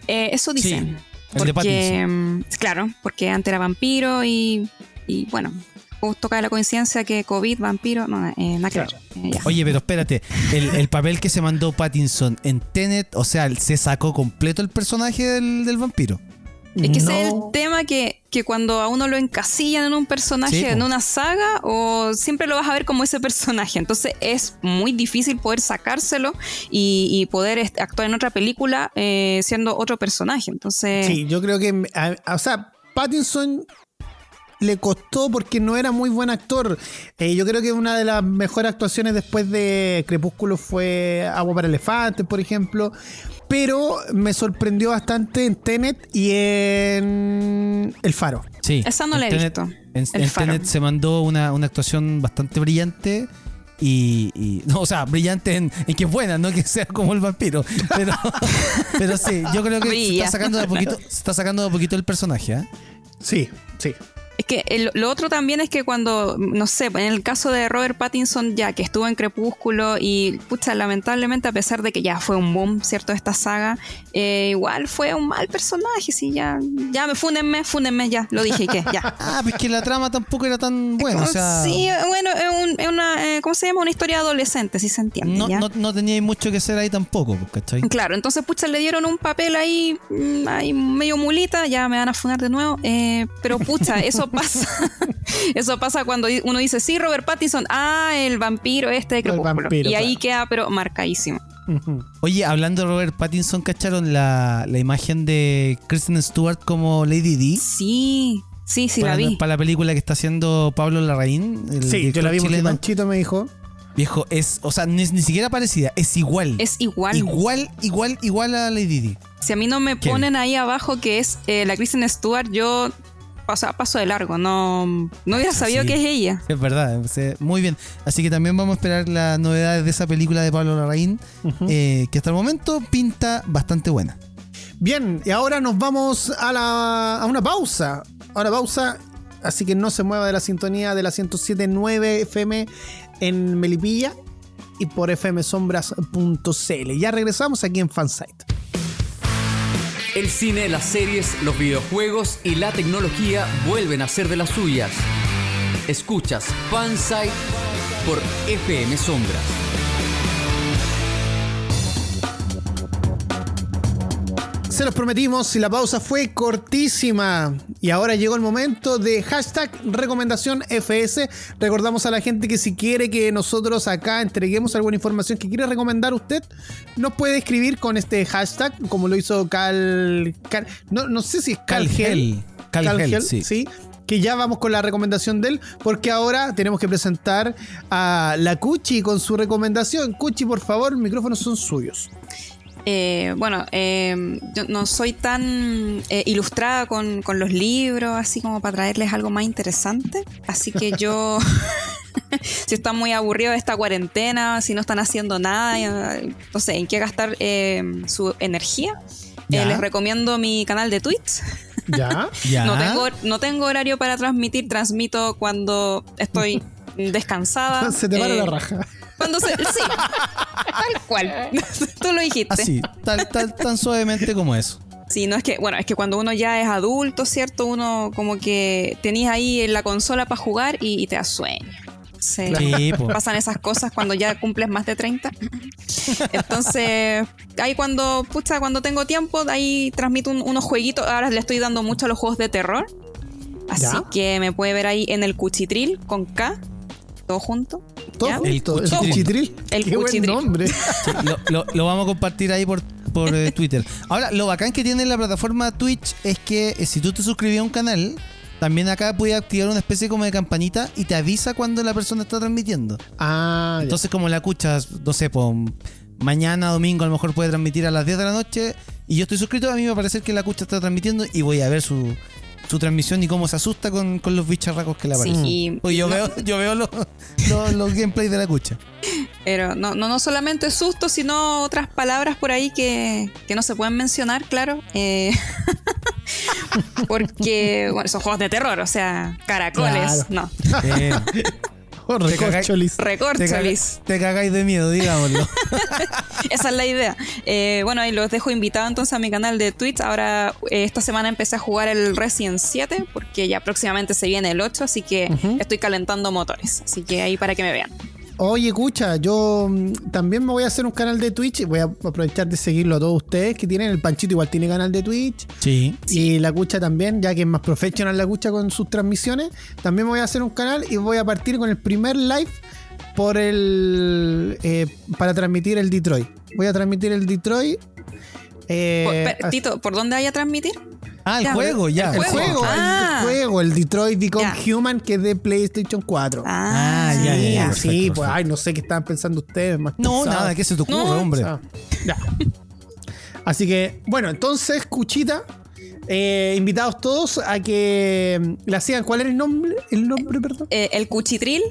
Eh, eso dicen. el porque, mm, claro, porque antes era vampiro y, y bueno, justo cae la coincidencia que COVID, vampiro, no, eh, nada que ver. Eh, ya. Oye, pero espérate, el, el papel que se mandó Pattinson en Tenet, o sea, se sacó completo el personaje del, del vampiro. Es que ese es el No. tema que, que cuando a uno lo encasillan en un personaje, Sí, en una saga, o siempre lo vas a ver como ese personaje. Entonces es muy difícil poder sacárselo y, y poder actuar en otra película eh, siendo otro personaje. Entonces, Sí, yo creo que, a- a- o sea, Pattinson le costó porque no era muy buen actor. Eh, yo creo que una de las mejores actuaciones después de Crepúsculo fue Agua para Elefantes, por ejemplo. Pero me sorprendió bastante en Tenet y en El Faro. Sí. Esa no la he En visto, En, El en Faro. Tenet se mandó una, una actuación bastante brillante. Y, y- no, o sea, brillante en, en que es buena, no que sea como el vampiro. Pero, pero sí, yo creo que se está sacando de a poquito, se está sacando de a poquito el personaje, ¿eh? Sí, sí. Es que el- lo otro también es que cuando, no sé, en el caso de Robert Pattinson, ya que estuvo en Crepúsculo y, pucha, lamentablemente, a pesar de que ya fue un boom, ¿cierto? Esta saga, eh, igual fue un mal personaje, sí, ya, ya, me fúnenme, fúnenme, ya, lo dije y qué, ya. Ah, pues que la trama tampoco era tan buena, o sea. sí, bueno, es, un- una, eh, ¿cómo se llama? Una historia adolescente, si se entiende, No, ¿ya? no, no tenía mucho que hacer ahí tampoco, pues, ¿cachai? Claro, entonces, pucha, le dieron un papel ahí, mm, ahí medio mulita, ya me van a funar de nuevo. eh, pero pucha, eso pasa. eso pasa cuando di- uno dice, sí, Robert Pattinson, ah, el vampiro este de El Crepúsculo. vampiro, y ahí claro. queda, pero marcadísimo. Oye, hablando de Robert Pattinson, ¿cacharon la, la imagen de Kristen Stewart como Lady D? Sí, sí, sí, para, la vi. para la película que está haciendo Pablo Larraín. El Sí, yo la vi porque. Panchito me dijo. Viejo, es, o sea, ni, ni siquiera parecida, es igual. Es igual. Igual, igual, igual a Lady D. Si a mí no me ¿Quién? ponen ahí abajo que es eh, la Kristen Stewart, yo paso, paso de largo. No, no hubiera sabido Sí. que es ella. Es verdad, sí, muy bien. Así que también vamos a esperar las novedades de esa película de Pablo Larraín, eh, que hasta el momento pinta bastante buena. Bien, y ahora nos vamos a, la, a una pausa. A una pausa, así que no se mueva de la sintonía de la 107.9 FM en Melipilla y por fmsombras.cl. Ya regresamos aquí en Fansite. El cine, las series, los videojuegos y la tecnología vuelven a ser de las suyas. Escuchas Fansite por FM Sombras. Se los prometimos y la pausa fue cortísima. Y ahora llegó el momento de hashtag recomendación FS. Recordamos a la gente que si quiere que nosotros acá entreguemos alguna información que quiere recomendar usted, nos puede escribir con este hashtag, como lo hizo Cal. Cal- no, no sé si es Calgel. Calgel, Calgel, Calgel, sí. sí. Que ya vamos con la recomendación de él, porque ahora tenemos que presentar a la Cuchi con su recomendación. Cuchi, por favor, micrófonos son suyos. Eh, bueno, eh, yo no soy tan eh, ilustrada con, con los libros, así como para traerles algo más interesante. Así que yo, si están muy aburridos de esta cuarentena, si no están haciendo nada, eh, no sé, en qué gastar eh, su energía, eh, les recomiendo mi canal de Twitch. ¿Ya? Ya. No tengo, no tengo horario para transmitir, transmito cuando estoy descansada. Se te para eh, la raja. Cuando se, sí, tal cual. Tú lo dijiste. Así, tal, tal, tan suavemente como eso. Sí, no es que, bueno, es que cuando uno ya es adulto, ¿cierto? Uno como que tenías ahí en la consola para jugar y, y te da sueño. Sí. Sí. Pasan esas cosas cuando ya cumples más de 30. Entonces, ahí cuando, pucha, cuando tengo tiempo, ahí transmito un- unos jueguitos. Ahora le estoy dando mucho a los juegos de terror. Así Ya. que me puede ver ahí en el Cuchitril con K, todo junto. Todo ¿ya? junto, el cuchitril. cuchitril. El Qué buen cuchitril. nombre. Sí, lo, lo- lo vamos a compartir ahí por, por eh, Twitter. Ahora, lo bacán que tiene la plataforma Twitch es que eh, si tú te suscribías a un canal, también acá puedes activar una especie como de campanita y te avisa cuando la persona está transmitiendo. Ah, ya. Entonces, como la escuchas, no sé, po, mañana, domingo, a lo mejor puede transmitir a las 10 de la noche y yo estoy suscrito, a mí me parece que la escucha está transmitiendo y voy a ver su, su transmisión y cómo se asusta con, con los bicharracos que le Sí, aparecen. Pues yo veo, yo veo los, los, los gameplays de la escucha. Pero no, no, no solamente susto, sino otras palabras por ahí que, que no se pueden mencionar, claro. Eh, porque, bueno, son juegos de terror, o sea, caracoles, Claro. no. Eh, recorcholis. Recorcholis. te cagáis de miedo, digámoslo. Esa es la idea. Eh, bueno, y los dejo invitados entonces a mi canal de Twitch. Ahora, eh, esta semana empecé a jugar el Resident 7, porque ya próximamente se viene el 8, así que estoy calentando motores. Así que ahí para que me vean. Oye, escucha, yo mm, también me voy a hacer un canal de Twitch y voy a aprovechar de seguirlo a todos ustedes que tienen. El Panchito igual tiene canal de Twitch. Sí. Y la Cucha también, ya que es más profesional la Cucha con sus transmisiones. También me voy a hacer un canal y voy a partir con el primer live por el eh, para transmitir el Detroit. Voy a transmitir el Detroit. eh, Por- per- así- Tito, ¿por dónde vaya a transmitir? Ah, el Ya, juego, ya. el juego. juego, Ah. el juego, el Detroit Become Ya. Human, que es de PlayStation 4. Ah, ya, sí, ya, ya, sí, perfecto, pues perfecto. ay, no sé qué estaban pensando ustedes. Más No, pesados. nada, ¿qué se te ocurre, No. hombre? Ah, ya. Así que, bueno, entonces, Cuchita, eh, invitados todos a que mm, la sigan. ¿Cuál era el nombre? ¿El nombre, perdón? Eh, el cuchitril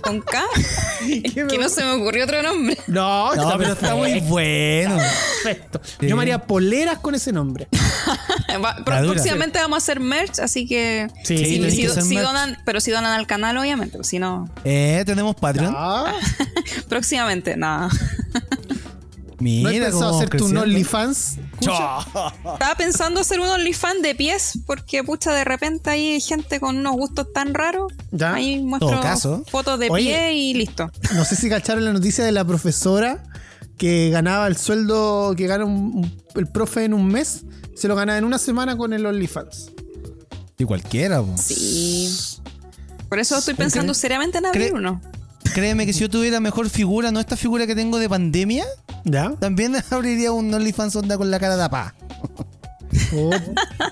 con K. ¿Qué me- que no se me ocurrió otro nombre. No, No, pero está muy bueno. perfecto. Sí. Yo me haría poleras con ese nombre. Va- próximamente vamos a hacer merch, así que. Sí, si- que donan, pero si donan al canal, obviamente. Si no, Eh, tenemos Patreon. Próximamente, nada. Mira ¿No he pensado cómo hacer tu creciendo. OnlyFans? Estaba pensando hacer un OnlyFans de pies, porque pucha, de repente hay gente con unos gustos tan raros. Ya. Ahí muestro Todo caso. fotos de Oye. pie y listo. No sé si cacharon la noticia de la profesora que ganaba el sueldo que gana un- un- el profe en un mes. Se lo gana en una semana con el OnlyFans. Y cualquiera, po. Sí. Por eso estoy pensando seriamente en abrir uno. Créeme que si yo tuviera mejor figura, no esta figura que tengo de pandemia, ¿Ya? también abriría un OnlyFans onda con la cara tapada. Oh,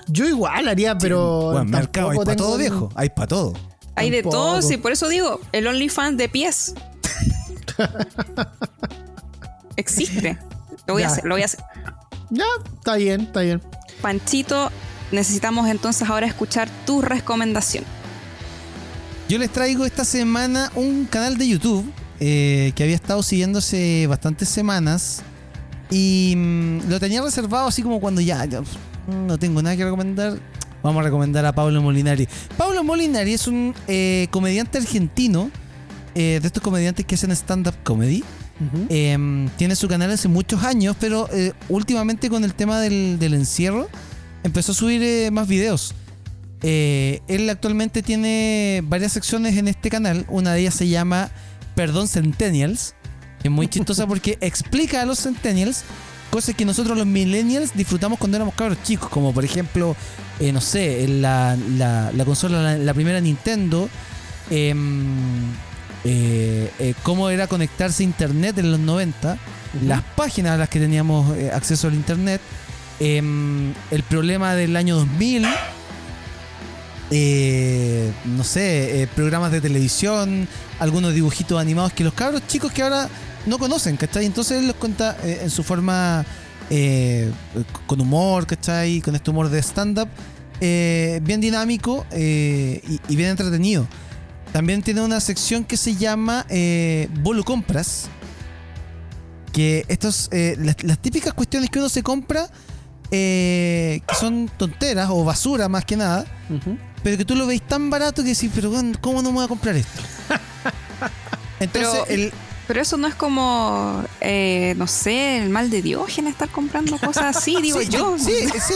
yo igual haría, pero. Bueno, mercado, hay para tengo todo, viejo. Hay para todo. Hay de Tampoco. todo, sí, por eso digo, el OnlyFans de pies. Existe. Lo voy a hacer, lo voy a hacer. Ya, está bien, está bien. Panchito, necesitamos entonces ahora escuchar tu recomendación. Yo les traigo esta semana un canal de YouTube eh, que había estado siguiendo hace bastantes semanas y mm, lo tenía reservado así como cuando ya, ya, mm, no tengo nada que recomendar. Vamos a recomendar a Pablo Molinari. Pablo Molinari es un eh, comediante argentino, eh, de estos comediantes que hacen stand-up comedy. Eh, tiene su canal hace muchos años, pero últimamente con el tema del, del encierro empezó a subir más videos. Él actualmente tiene varias secciones en este canal. Una de ellas se llama Perdón Centennials. Es muy chistosa porque explica a los Centennials cosas que nosotros los Millennials disfrutamos cuando éramos cabros chicos. Como por ejemplo, eh, no sé, la, la- la consola, la, la primera Nintendo. em, eh, eh, cómo era conectarse a internet en los 90, las páginas a las que teníamos eh, acceso al internet, em, el problema del año 2000, eh, no sé, eh, programas de televisión, algunos dibujitos animados que los cabros chicos que ahora no conocen, ¿cachai? Entonces él los cuenta eh, en su forma eh, con humor, ¿cachai? Con este humor de stand-up, bien dinámico y, bien entretenido. También tiene una sección que se llama Bolo Compras. Que estos, las, las típicas cuestiones que uno se compra, eh, que son tonteras o basura más que nada, pero que tú lo veis tan barato que decís, pero ¿cómo no me voy a comprar esto? Entonces, Pero- el, Pero eso no es como, eh, no sé, el mal de Diógenes estar comprando cosas así, digo sí, yo. Sí, sí,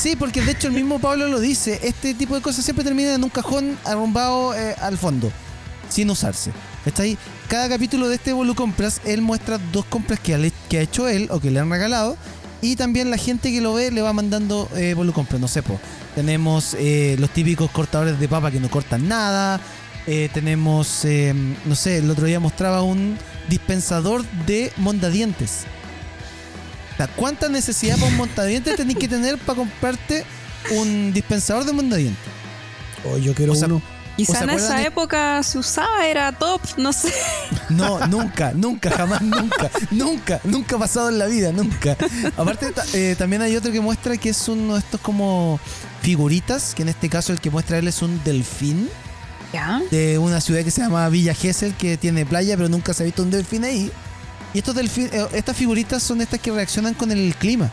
sí, porque de hecho el mismo Pablo lo dice, este tipo de cosas siempre terminan en un cajón arrumbado eh, al fondo, sin usarse. ¿Está ahí? Cada capítulo de este Bolu Compras, él muestra dos compras que ha, le- que ha hecho él o que le han regalado. Y también la gente que lo ve le va mandando eh, Bolu Compras. No sé, po. tenemos eh, los típicos cortadores de papa que no cortan nada. Eh, tenemos, eh, no sé, el otro día mostraba un dispensador de mondadientes. O sea, ¿Cuánta necesidad para un montadientes tenés que tener para comprarte un dispensador de mondadientes? Oh, yo quiero O sea, uno. Quizá ¿O se en esa época se usaba, era top, no sé. No, nunca, nunca, jamás, nunca, nunca, nunca ha pasado en la vida, nunca. Aparte, eh, también hay otro que muestra que es uno de estos como figuritas, que en este caso el que muestra él es un delfín. ¿Ya? de una ciudad que se llama Villa Gesell, que tiene playa, pero nunca se ha visto un delfín ahí. Y estos delfín- eh, estas figuritas son estas que reaccionan con el clima.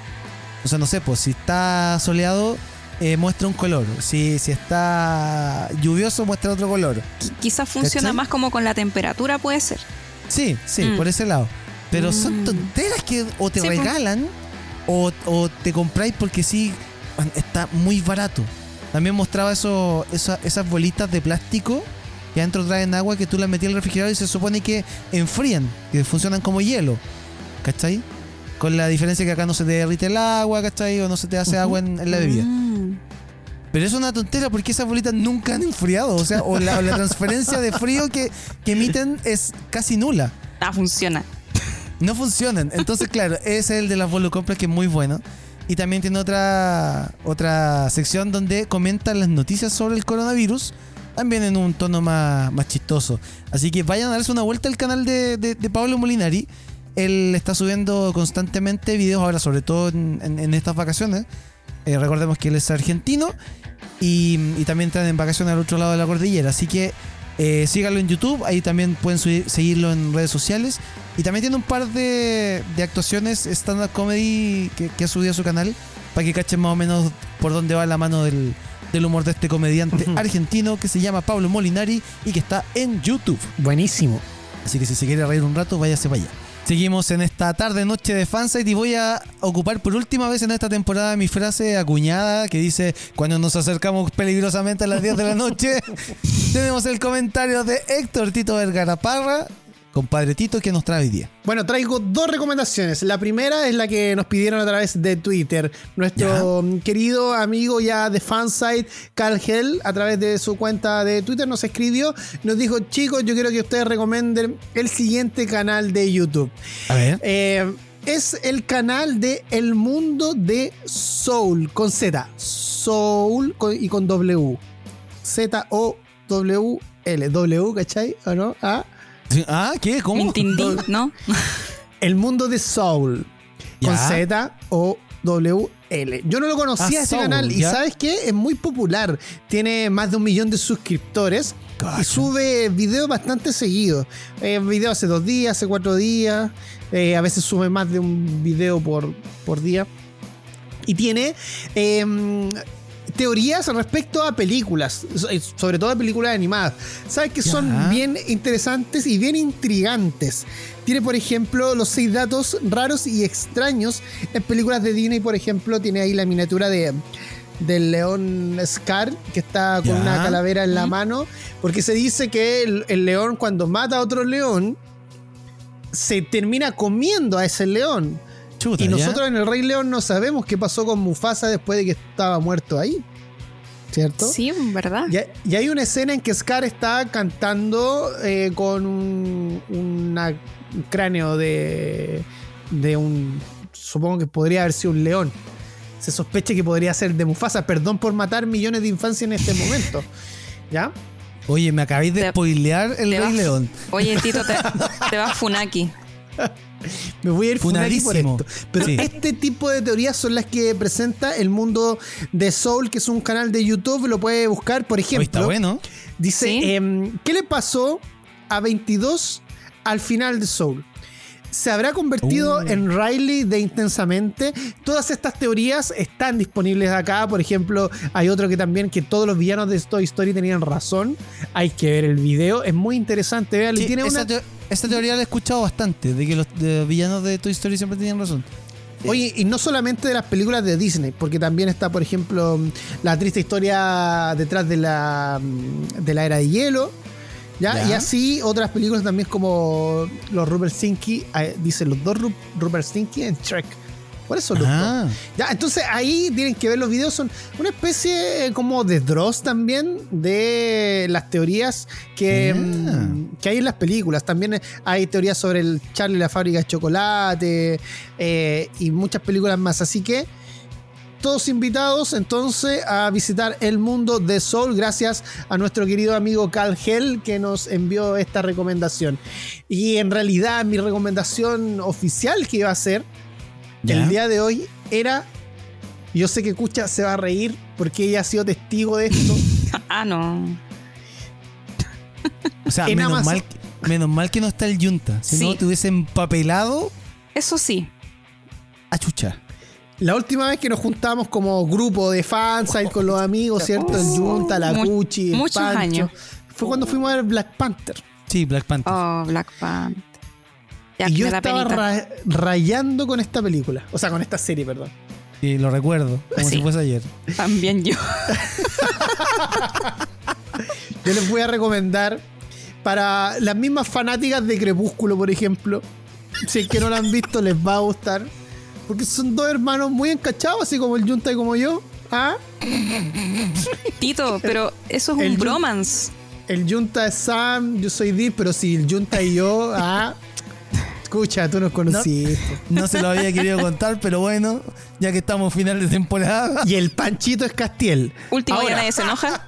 O sea, no sé, pues si está soleado, eh, muestra un color. Si, si está lluvioso, muestra otro color. Qui- Quizás funciona ¿Cachai? más como con la temperatura, puede ser. Sí, sí, Mm. por ese lado. Pero son Mm. tonteras que o te Sí, pues. regalan o, o te compráis porque sí, está muy barato. También mostraba eso, esa- esas bolitas de plástico que adentro traen agua que tú las metías al refrigerador y se supone que enfrían, que funcionan como hielo. ¿Cachai? Con la diferencia que acá no se te derrite el agua, ¿cachai? O no se te hace agua en, en la bebida. Mm. Pero es una tontera porque esas bolitas nunca han enfriado. O sea, o la, o la transferencia de frío que, que emiten es casi nula. Ah, funciona. No funcionan. Entonces, claro, ese es el de las volucompras que es muy bueno. Y también tiene otra, otra sección donde comentan las noticias sobre el coronavirus. También en un tono más, más chistoso. Así que vayan a darse una vuelta al canal de, de- de Pablo Molinari. Él está subiendo constantemente videos ahora, sobre todo en, en- en estas vacaciones. Eh, recordemos que él es argentino. Y, y también están en vacaciones al otro lado de la cordillera. Así que eh, síganlo en YouTube. Ahí también pueden subir- seguirlo en redes sociales. Y también tiene un par de, de actuaciones stand-up comedy que, que ha subido a su canal para que cachen más o menos por dónde va la mano del, del humor de este comediante argentino que se llama Pablo Molinari y que está en YouTube. Buenísimo. Así que si se quiere reír un rato, váyase para allá. Seguimos en esta tarde noche de fansite y voy a ocupar por última vez en esta temporada mi frase acuñada que dice cuando nos acercamos peligrosamente a las 10 de la noche tenemos el comentario de Héctor Tito Vergara Parra, compadre Tito que nos trae hoy día. Bueno, traigo dos recomendaciones. La primera es la que nos pidieron a través de Twitter. Nuestro querido amigo ya de Fansite, Carl Hell, a través de su cuenta de Twitter nos escribió. Nos dijo, chicos, yo quiero que ustedes recomienden el siguiente canal de YouTube. A ver. Eh, es el canal de El Mundo de Soul, con Z. Soul y con W. Z-O-W-L. W, ¿cachai? ¿O no? Ah. Ah, ¿qué? ¿Cómo? Entendí, ¿no? El Mundo de Soul. Con Ya. Z o W L. Yo no lo conocía Ah, este Soul, canal y ya. ¿sabes qué? Es muy popular. Tiene más de un millón de suscriptores y sube videos bastante seguidos. Eh, videos hace dos días, hace cuatro días. eh, a veces sube más de un video por, por día. Y tiene em, teorías respecto a películas, eh, sobre todo a películas animadas. ¿Sabes que son bien interesantes y bien intrigantes? Tiene, por ejemplo, los seis datos raros y extraños en películas de Disney, por ejemplo, tiene ahí la miniatura de del león Scar, que está con Ya. una calavera en la mano, porque se dice que el, el león cuando mata a otro león, se termina comiendo a ese león. Chuta, Y ya. nosotros en el Rey León no sabemos qué pasó con Mufasa después de que estaba muerto ahí. ¿Cierto? Sí, ¿verdad? Y, hay- y hay una escena en que Scar está cantando eh, con un, una- un cráneo de, de un. Supongo que podría haber sido un león. Se sospecha que podría ser de Mufasa. Perdón por matar millones de infancias en este momento. ¿Ya? Oye, me acabáis de spoilear el Rey León. Oye, Tito, te, te vas Funaki. Me voy a ir por Funadísimo. esto. Pero Sí. este tipo de teorías son las que presenta el mundo de Soul, que es un canal de YouTube. Lo puede buscar, por Oye, está ejemplo. bueno. Dice, Sí. em, ¿qué le pasó a 22 al final de Soul? ¿Se habrá convertido Uh. en Riley de Intensamente? Todas estas teorías están disponibles acá. Por ejemplo, hay otro que también que todos los villanos de Toy Story tenían razón. Hay que ver el video. Es muy interesante. Véanlo. Y Sí, tiene una... esa teoría la he escuchado bastante, de que los de villanos de Toy Story siempre tenían razón. Oye, y no solamente de las películas de Disney, porque también está, por ejemplo, la triste historia detrás de la, de la era de hielo. ¿ya? Ya. Y así otras películas también como los Rupert Stinky, eh, dicen los dos Ru- Rupert Stinky en Shrek. ¿Cuáles son los? Ah, Ya, entonces ahí tienen que ver los videos, son una especie eh, como de Dross también de las teorías que, Ah. mm, que hay en las películas. También eh, hay teorías sobre el Charlie la fábrica de chocolate eh, y muchas películas más. Así que todos invitados entonces a visitar el mundo de Soul gracias a nuestro querido amigo Cal Hell que nos envió esta recomendación. Y en realidad mi recomendación oficial que iba a ser ya. el día de hoy era. Yo sé que Kucha se va a reír porque ella ha sido testigo de esto. Ah, no. O sea, En menos Amazon. mal, que- menos mal que no está el Junta. Si no, Sí. te hubiesen empapelado Eso sí. a chucha. La última vez que nos juntamos como grupo de fans ahí con los amigos, ¿cierto? El Junta, la Cuchi, el muchos Pancho. años. Fue cuando fuimos a ver Black Panther. Sí, Black Panther. Oh, Black Panther. Ya, y yo estaba ra- rayando con esta película. O sea, con esta serie, perdón. Sí, lo recuerdo, como Sí. si fuese ayer. También yo. Yo les voy a recomendar para las mismas fanáticas de Crepúsculo, por ejemplo. Si es que no la han visto, les va a gustar. Porque son dos hermanos muy encachados, así como el Junta y como yo. ¿Ah? Tito, pero eso es El un bromance. El Junta es Sam, yo soy Deep, pero si el Junta y yo. ¿Ah? Escucha, tú nos conociste. No se lo había querido contar, pero bueno, ya que estamos final de temporada. Y el Panchito es Castiel. Último día Ahora, nadie se enoja.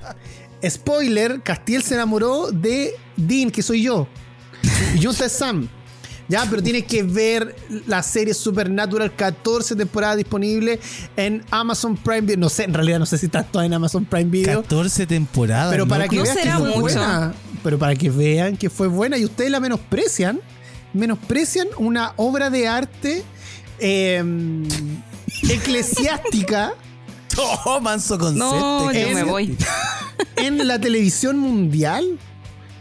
Spoiler, Castiel se enamoró de Dean, que soy yo. Y Junta es Sam. Ya, pero tienes que ver la serie Supernatural, 14 temporadas disponible en Amazon Prime Video. No sé, en realidad no sé si está toda en Amazon Prime Video. 14 temporadas. Pero para que No vean que fue mucho. buena. Pero para que vean que fue buena y ustedes la menosprecian. Menosprecian una obra de arte eh, eclesiástica Oh, manso concepto. No, yo Es- me voy. en la televisión mundial.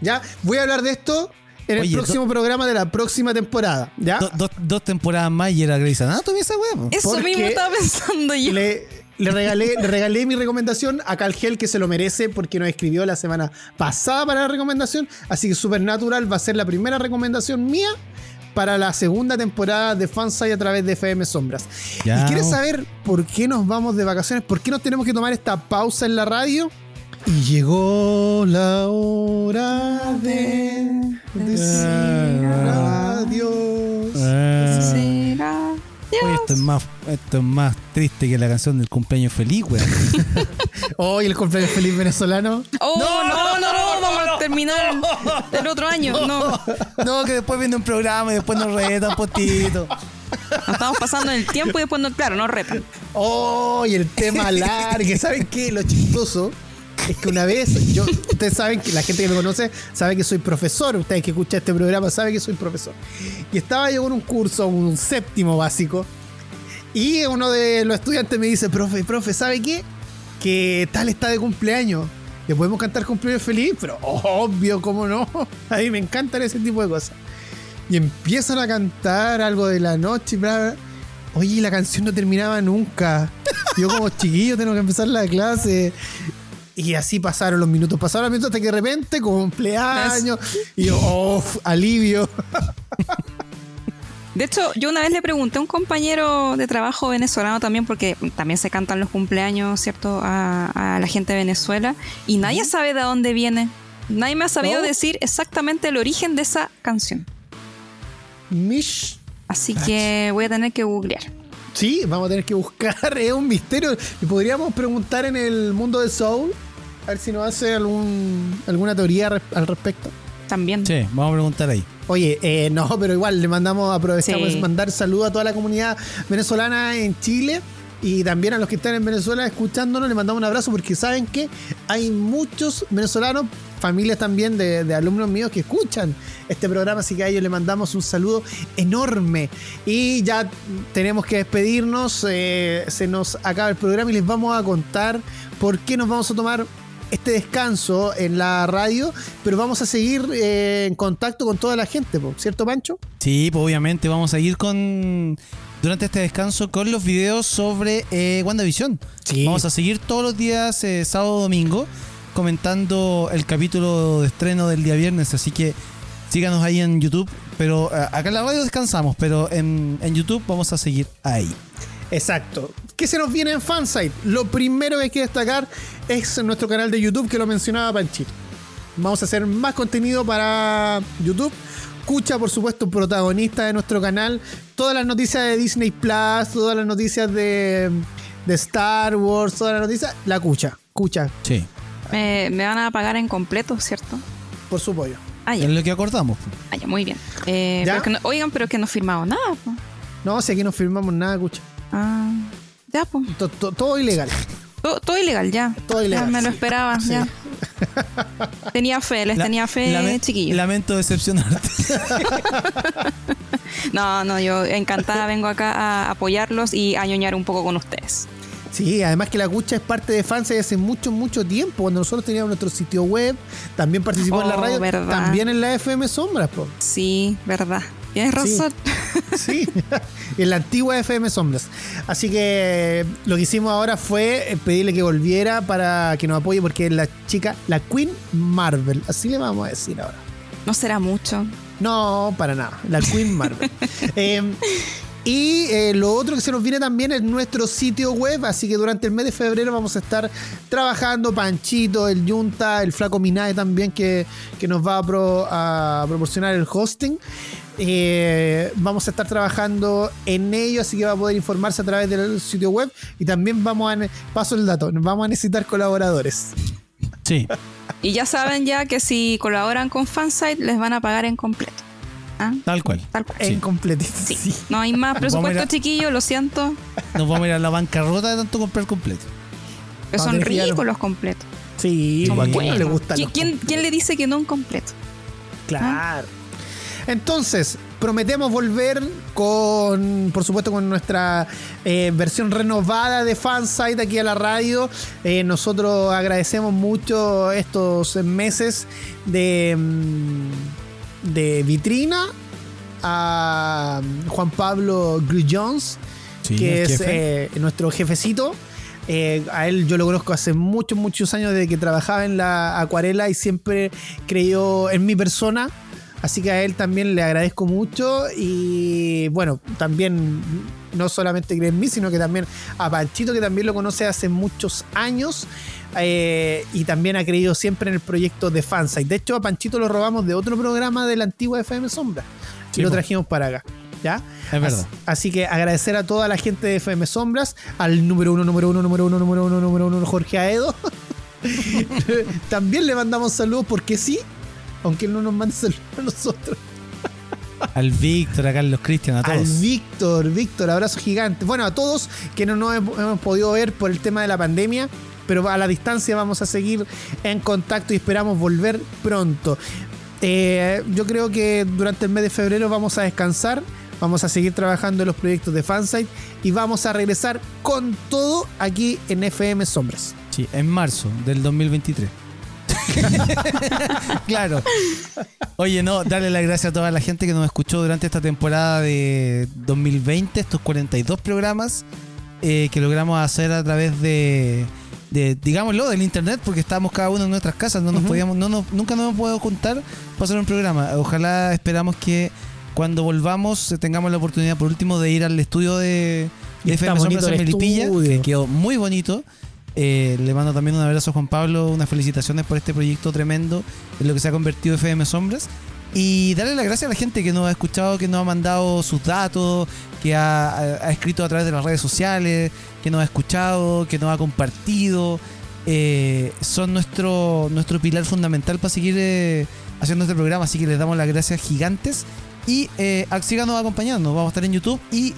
Ya, voy a hablar de esto en el próximo programa de la próxima temporada. ¿Ya? Do- dos, dos temporadas más y era Grey's Anatomy esa weá. Eso ¿Por mismo estaba pensando yo. Le, le regalé, le regalé mi recomendación a Calgel que se lo merece porque nos escribió la semana pasada para la recomendación. Así que Supernatural va a ser la primera recomendación mía para la segunda temporada de Fanside a través de FM Sombras. Ya. ¿Y quieres saber por qué nos vamos de vacaciones? ¿Por qué nos tenemos que tomar esta pausa en la radio? Y llegó la hora de decir adiós. Ah. Oye, esto es más, esto es más triste que la canción del cumpleaños feliz, weón. Hoy el cumpleaños feliz venezolano. Oh, no, no, no, vamos a terminar el otro año. No, No, que después viene un programa y después nos retan postito. nos estamos pasando en el tiempo y después, no, claro, nos retan. Oh, y el tema largo. ¿Saben qué? Lo chistoso es que una vez, ustedes saben que la gente que me conoce sabe que soy profesor. Ustedes que escuchan este programa saben que soy profesor. Y estaba yo con un curso, un séptimo básico. Y uno de los estudiantes me dice, profe, profe, ¿sabe qué? Que tal está de cumpleaños. ¿Le podemos cantar cumpleaños feliz? Pero obvio, ¿cómo no? A mí me encantan ese tipo de cosas. Y empiezan a cantar algo de la noche bla, bla. Oye, la canción no terminaba nunca. Yo como chiquillo tengo que empezar la clase. Y así pasaron los minutos, pasaron los minutos hasta que de repente cumpleaños. Y yo, oh, alivio. De hecho, yo una vez le pregunté a un compañero de trabajo venezolano también, porque también se cantan los cumpleaños, ¿cierto?, a, a la gente de Venezuela, y nadie sabe de dónde viene. Nadie me ha sabido ¿No? decir exactamente el origen de esa canción. Mish. Así que voy a tener que googlear. Sí, vamos a tener que buscar, es un misterio. Y podríamos preguntar en el mundo de Soul, a ver si nos hace algún, alguna teoría al respecto. También. Sí, vamos a preguntar ahí. Oye, eh, no, pero igual le mandamos, aprovechamos Sí. mandar saludos a toda la comunidad venezolana en Chile y también a los que están en Venezuela escuchándonos, le mandamos un abrazo porque saben que hay muchos venezolanos, familias también de, de alumnos míos que escuchan este programa, así que a ellos le mandamos un saludo enorme. Y ya tenemos que despedirnos, eh, se nos acaba el programa y les vamos a contar por qué nos vamos a tomar este descanso en la radio, pero vamos a seguir eh, en contacto con toda la gente, ¿cierto, Pancho? Sí, pues obviamente vamos a ir con. Durante este descanso con los videos sobre eh, WandaVision. Sí. Vamos a seguir todos los días, eh, sábado domingo, comentando el capítulo de estreno del día viernes. Así que síganos ahí en YouTube. Pero eh, acá en la radio descansamos, pero en, en YouTube vamos a seguir ahí. Exacto. ¿Qué se nos viene en Fansite? Lo primero que hay que destacar es nuestro canal de YouTube que lo mencionaba Panchito. Vamos a hacer más contenido para YouTube. Cucha, por supuesto, protagonista de nuestro canal. Todas las noticias de Disney Plus, todas las noticias de, de Star Wars, todas las noticias. La Cucha. Cucha, Sí. Me, me van a pagar en completo, ¿cierto? por su pollo. Ah, Es lo que acordamos. Ah, ya, muy bien. Eh, ¿Ya? pero que no- oigan, pero que no he firmado nada. po. No, si aquí no firmamos nada, Cucha. Ah, ya, pues. To- to- todo ilegal. Todo, todo ilegal, ya. Todo ilegal, Ya me lo esperaba, Sí. ya. Tenía fe, les La- tenía fe, lame- chiquillos. Lamento decepcionarte. No, no, yo encantada vengo acá a apoyarlos y a ñoñar un poco con ustedes. Sí, además que la Cucha es parte de Fansite hace mucho, mucho tiempo. Cuando nosotros teníamos nuestro sitio web, también participó en la Oh, radio, verdad. también en la FM Sombras, po. Sí, verdad. Tienes Sí. razón. Sí, en la antigua FM Sombras. Así que lo que hicimos ahora fue eh, pedirle que volviera para que nos apoye porque es la chica, la Queen Marvel. Así le vamos a decir ahora. No será mucho. No, para nada. La Queen Marvel. Eh, y eh, lo otro que se nos viene también es nuestro sitio web, así que durante el mes de febrero vamos a estar trabajando Panchito, el Yunta, el Flaco Minae también que, que nos va a, pro- a proporcionar el hosting. Eh, vamos a estar trabajando en ello, así que va a poder informarse a través del sitio web y también vamos a, paso el dato, vamos a necesitar colaboradores. Sí. Y ya saben ya que si colaboran con Fansite les van a pagar en completo. ¿Ah? Tal cual. Tal cual. En completito. Sí. sí. No hay más presupuesto, chiquillos, lo siento. Nos vamos a ir a la bancarrota de tanto comprar completo. Son que a- ricos los completos. Sí, Son no le gusta ¿Qui- ¿Quién, quién le dice que no un completo? Claro. Entonces, prometemos volver con, por supuesto, con nuestra eh, versión renovada de Fansite aquí a la radio. Eh, nosotros agradecemos mucho estos meses de, mm, de vitrina a Juan Pablo Grullons, Sí, que es jefe. eh, nuestro jefecito. Eh, a él yo lo conozco hace muchos, muchos años desde que trabajaba en la acuarela y siempre creyó en mi persona. Así que a él también le agradezco mucho y bueno, también no solamente cree en mí, sino que también a Panchito, que también lo conoce hace muchos años eh, y también ha creído siempre en el proyecto de Fansite. De hecho, a Panchito lo robamos de otro programa de la antigua FM Sombra Sí, y lo trajimos para acá. ¿Ya? Es verdad. Así, así que agradecer a toda la gente de FM Sombras, al número uno, número uno, número uno, número uno, número uno, Jorge Aedo. También le mandamos saludos porque sí, aunque él no nos mande saludos a nosotros. Al Víctor, a Carlos Cristian, a Al todos. Víctor, Víctor, abrazo gigante. Bueno, a todos que no nos hemos hemos podido ver por el tema de la pandemia, pero a la distancia vamos a seguir en contacto y esperamos volver pronto. Eh, yo creo que durante el mes de febrero vamos a descansar, vamos a seguir trabajando en los proyectos de Fansite y vamos a regresar con todo aquí en FM Sombras. Sí, en marzo del 2023. claro. Oye, no, darle las gracias a toda la gente que nos escuchó durante esta temporada de 2020, estos 42 programas eh, que logramos hacer a través de, de, digámoslo, del internet, porque estábamos cada uno en nuestras casas, no nos podíamos, no nos, nunca nos hemos podido juntar para hacer un programa. Ojalá esperamos que cuando volvamos eh, tengamos la oportunidad, por último, de ir al estudio de, FM Sombras en el Melipilla, que quedó muy bonito. Eh, le mando también un abrazo a Juan Pablo, unas felicitaciones por este proyecto tremendo en lo que se ha convertido FM Sombras. Y darle las gracias a la gente que nos ha escuchado, que nos ha mandado sus datos, que ha, escrito a través de las redes sociales, que nos ha escuchado, que nos ha compartido. Eh, son nuestro, nuestro pilar fundamental para seguir eh, haciendo este programa, así que les damos las gracias gigantes. Y eh, a- síganos acompañando, vamos a estar en YouTube y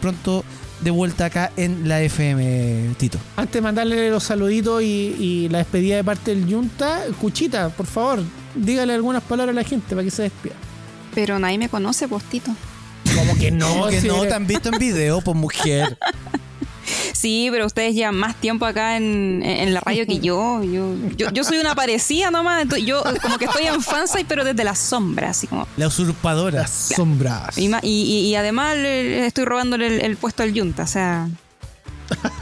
pronto de vuelta acá en la FM, Tito. Antes de mandarle los saluditos y, y la despedida de parte del Yunta, Cuchita, por favor, dígale algunas palabras a la gente para que se despida. Pero nadie me conoce, postito. Como que no, ¿Cómo que si no eres- te han visto en video, pues mujer? Sí, pero ustedes llevan más tiempo acá en, en la radio que yo. Yo, yo. yo soy una parecida nomás. entonces yo como que estoy en fansite, pero desde las sombras, así como. La usurpadora. Las sombras. Y, y- y- además estoy robándole el, el puesto al Yunta, o sea.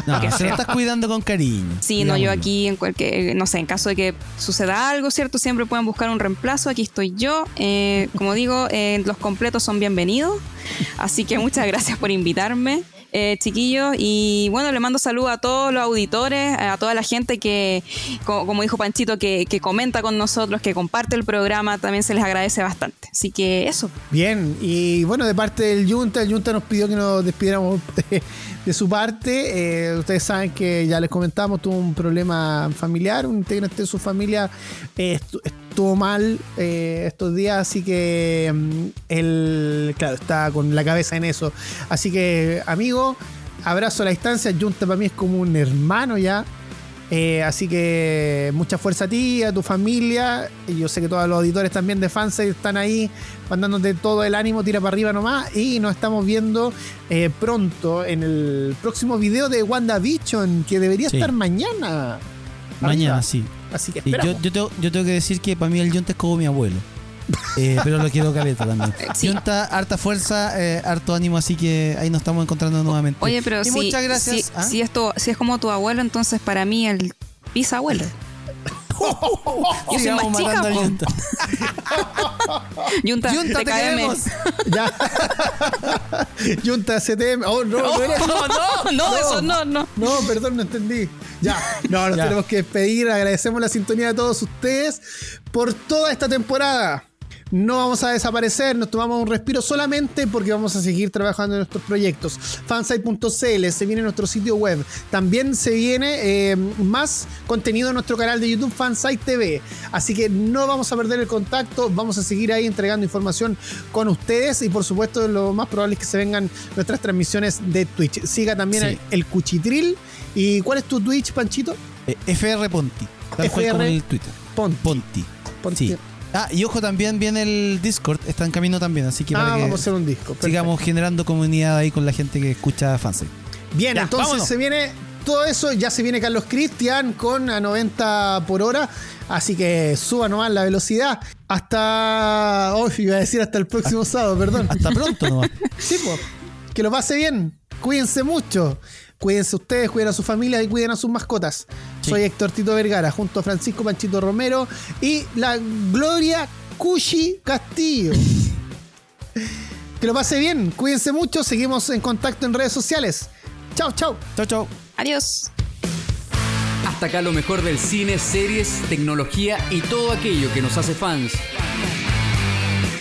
No, se lo estás cuidando con cariño. Sí, no, yo aquí en cualquier, no sé, en caso de que suceda algo, ¿cierto? Siempre pueden buscar un reemplazo, aquí estoy yo. Eh, como digo, eh, los completos son bienvenidos, así que muchas gracias por invitarme. Eh, chiquillos, y bueno, le mando saludos a todos los auditores, a toda la gente que, co- como dijo Panchito, que, que comenta con nosotros, que comparte el programa, también se les agradece bastante. Así que eso, Bien, y bueno, de parte del Junta, el Junta nos pidió que nos despidiéramos de, su parte. Eh, ustedes saben que ya les comentamos, tuvo un problema familiar, un integrante de su familia eh, estuvo mal eh, estos días, así que mm, él, claro, está con la cabeza en eso. Así que, amigo, abrazo a la distancia. Junta para mí es como un hermano ya. Eh, así que mucha fuerza a ti, a tu familia. Y yo sé que todos los auditores también de fans están ahí mandándote todo el ánimo, tira para arriba nomás. Y nos estamos viendo eh, pronto en el próximo video de WandaVision, que debería Sí. estar mañana. Mañana, Arriba. sí. Así que yo, yo, tengo, yo tengo que decir que para mí el Yunta es como mi abuelo. Eh, pero lo quiero caleta también. Sí. Yunta, harta fuerza, eh, harto ánimo, así que ahí nos estamos encontrando nuevamente. Oye, pero y si, muchas gracias. si, ¿ah? si esto, si es como tu abuelo, entonces para mí el bisabuelo. Yo soy más chica, po. Yunta. Yunta, Yunta, te TKM. queremos. Ya. Junta CTM. Oh, no, no, era- No, no, no, eso no, no. No, perdón, no entendí. Ya, no, nos Ya. tenemos que despedir. Agradecemos la sintonía de todos ustedes por toda esta temporada. No vamos a desaparecer, nos tomamos un respiro solamente porque vamos a seguir trabajando en nuestros proyectos. Fansite.cl, se viene nuestro sitio web. También se viene eh, más contenido en nuestro canal de YouTube Fansite TV. Así que no vamos a perder el contacto, vamos a seguir ahí entregando información con ustedes y por supuesto lo más probable es que se vengan nuestras transmisiones de Twitch. Siga también Sí. el, el Cuchitril. ¿Y cuál es tu Twitch, Panchito? Eh, FR Ponti. Tal cual FR como el Twitter. Ponti. Ponti. Ponti. Sí. Ah, y ojo, también viene el Discord, está en camino también, así que Ah, para que vamos a hacer un disco. perfecto. sigamos generando comunidad ahí con la gente que escucha Fansite. Bien, Ya, entonces vámonos. se viene todo eso. Ya se viene Carlos Cristian con a 90 por hora. Así que suba nomás la velocidad. Hasta. Oh, iba a decir hasta el próximo sábado, perdón. Hasta pronto nomás. Sí, po. Que lo pase bien. Cuídense mucho. Cuídense ustedes, cuiden a su familia y cuiden a sus mascotas. Sí. Soy Héctor Tito Vergara, junto a Francisco Panchito Romero y la Gloria Cushi Castillo. Que lo pase bien, cuídense mucho, seguimos en contacto en redes sociales. Chao, chao. Chau, chau. Adiós. Hasta acá lo mejor del cine, series, tecnología y todo aquello que nos hace fans.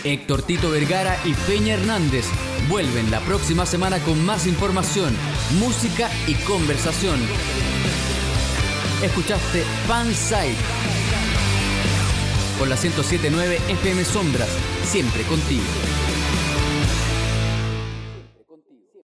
Héctor Tito Vergara y Peña Hernández vuelven la próxima semana con más información, música y conversación. Escuchaste Fansite con la 1079 FM Sombras, siempre contigo.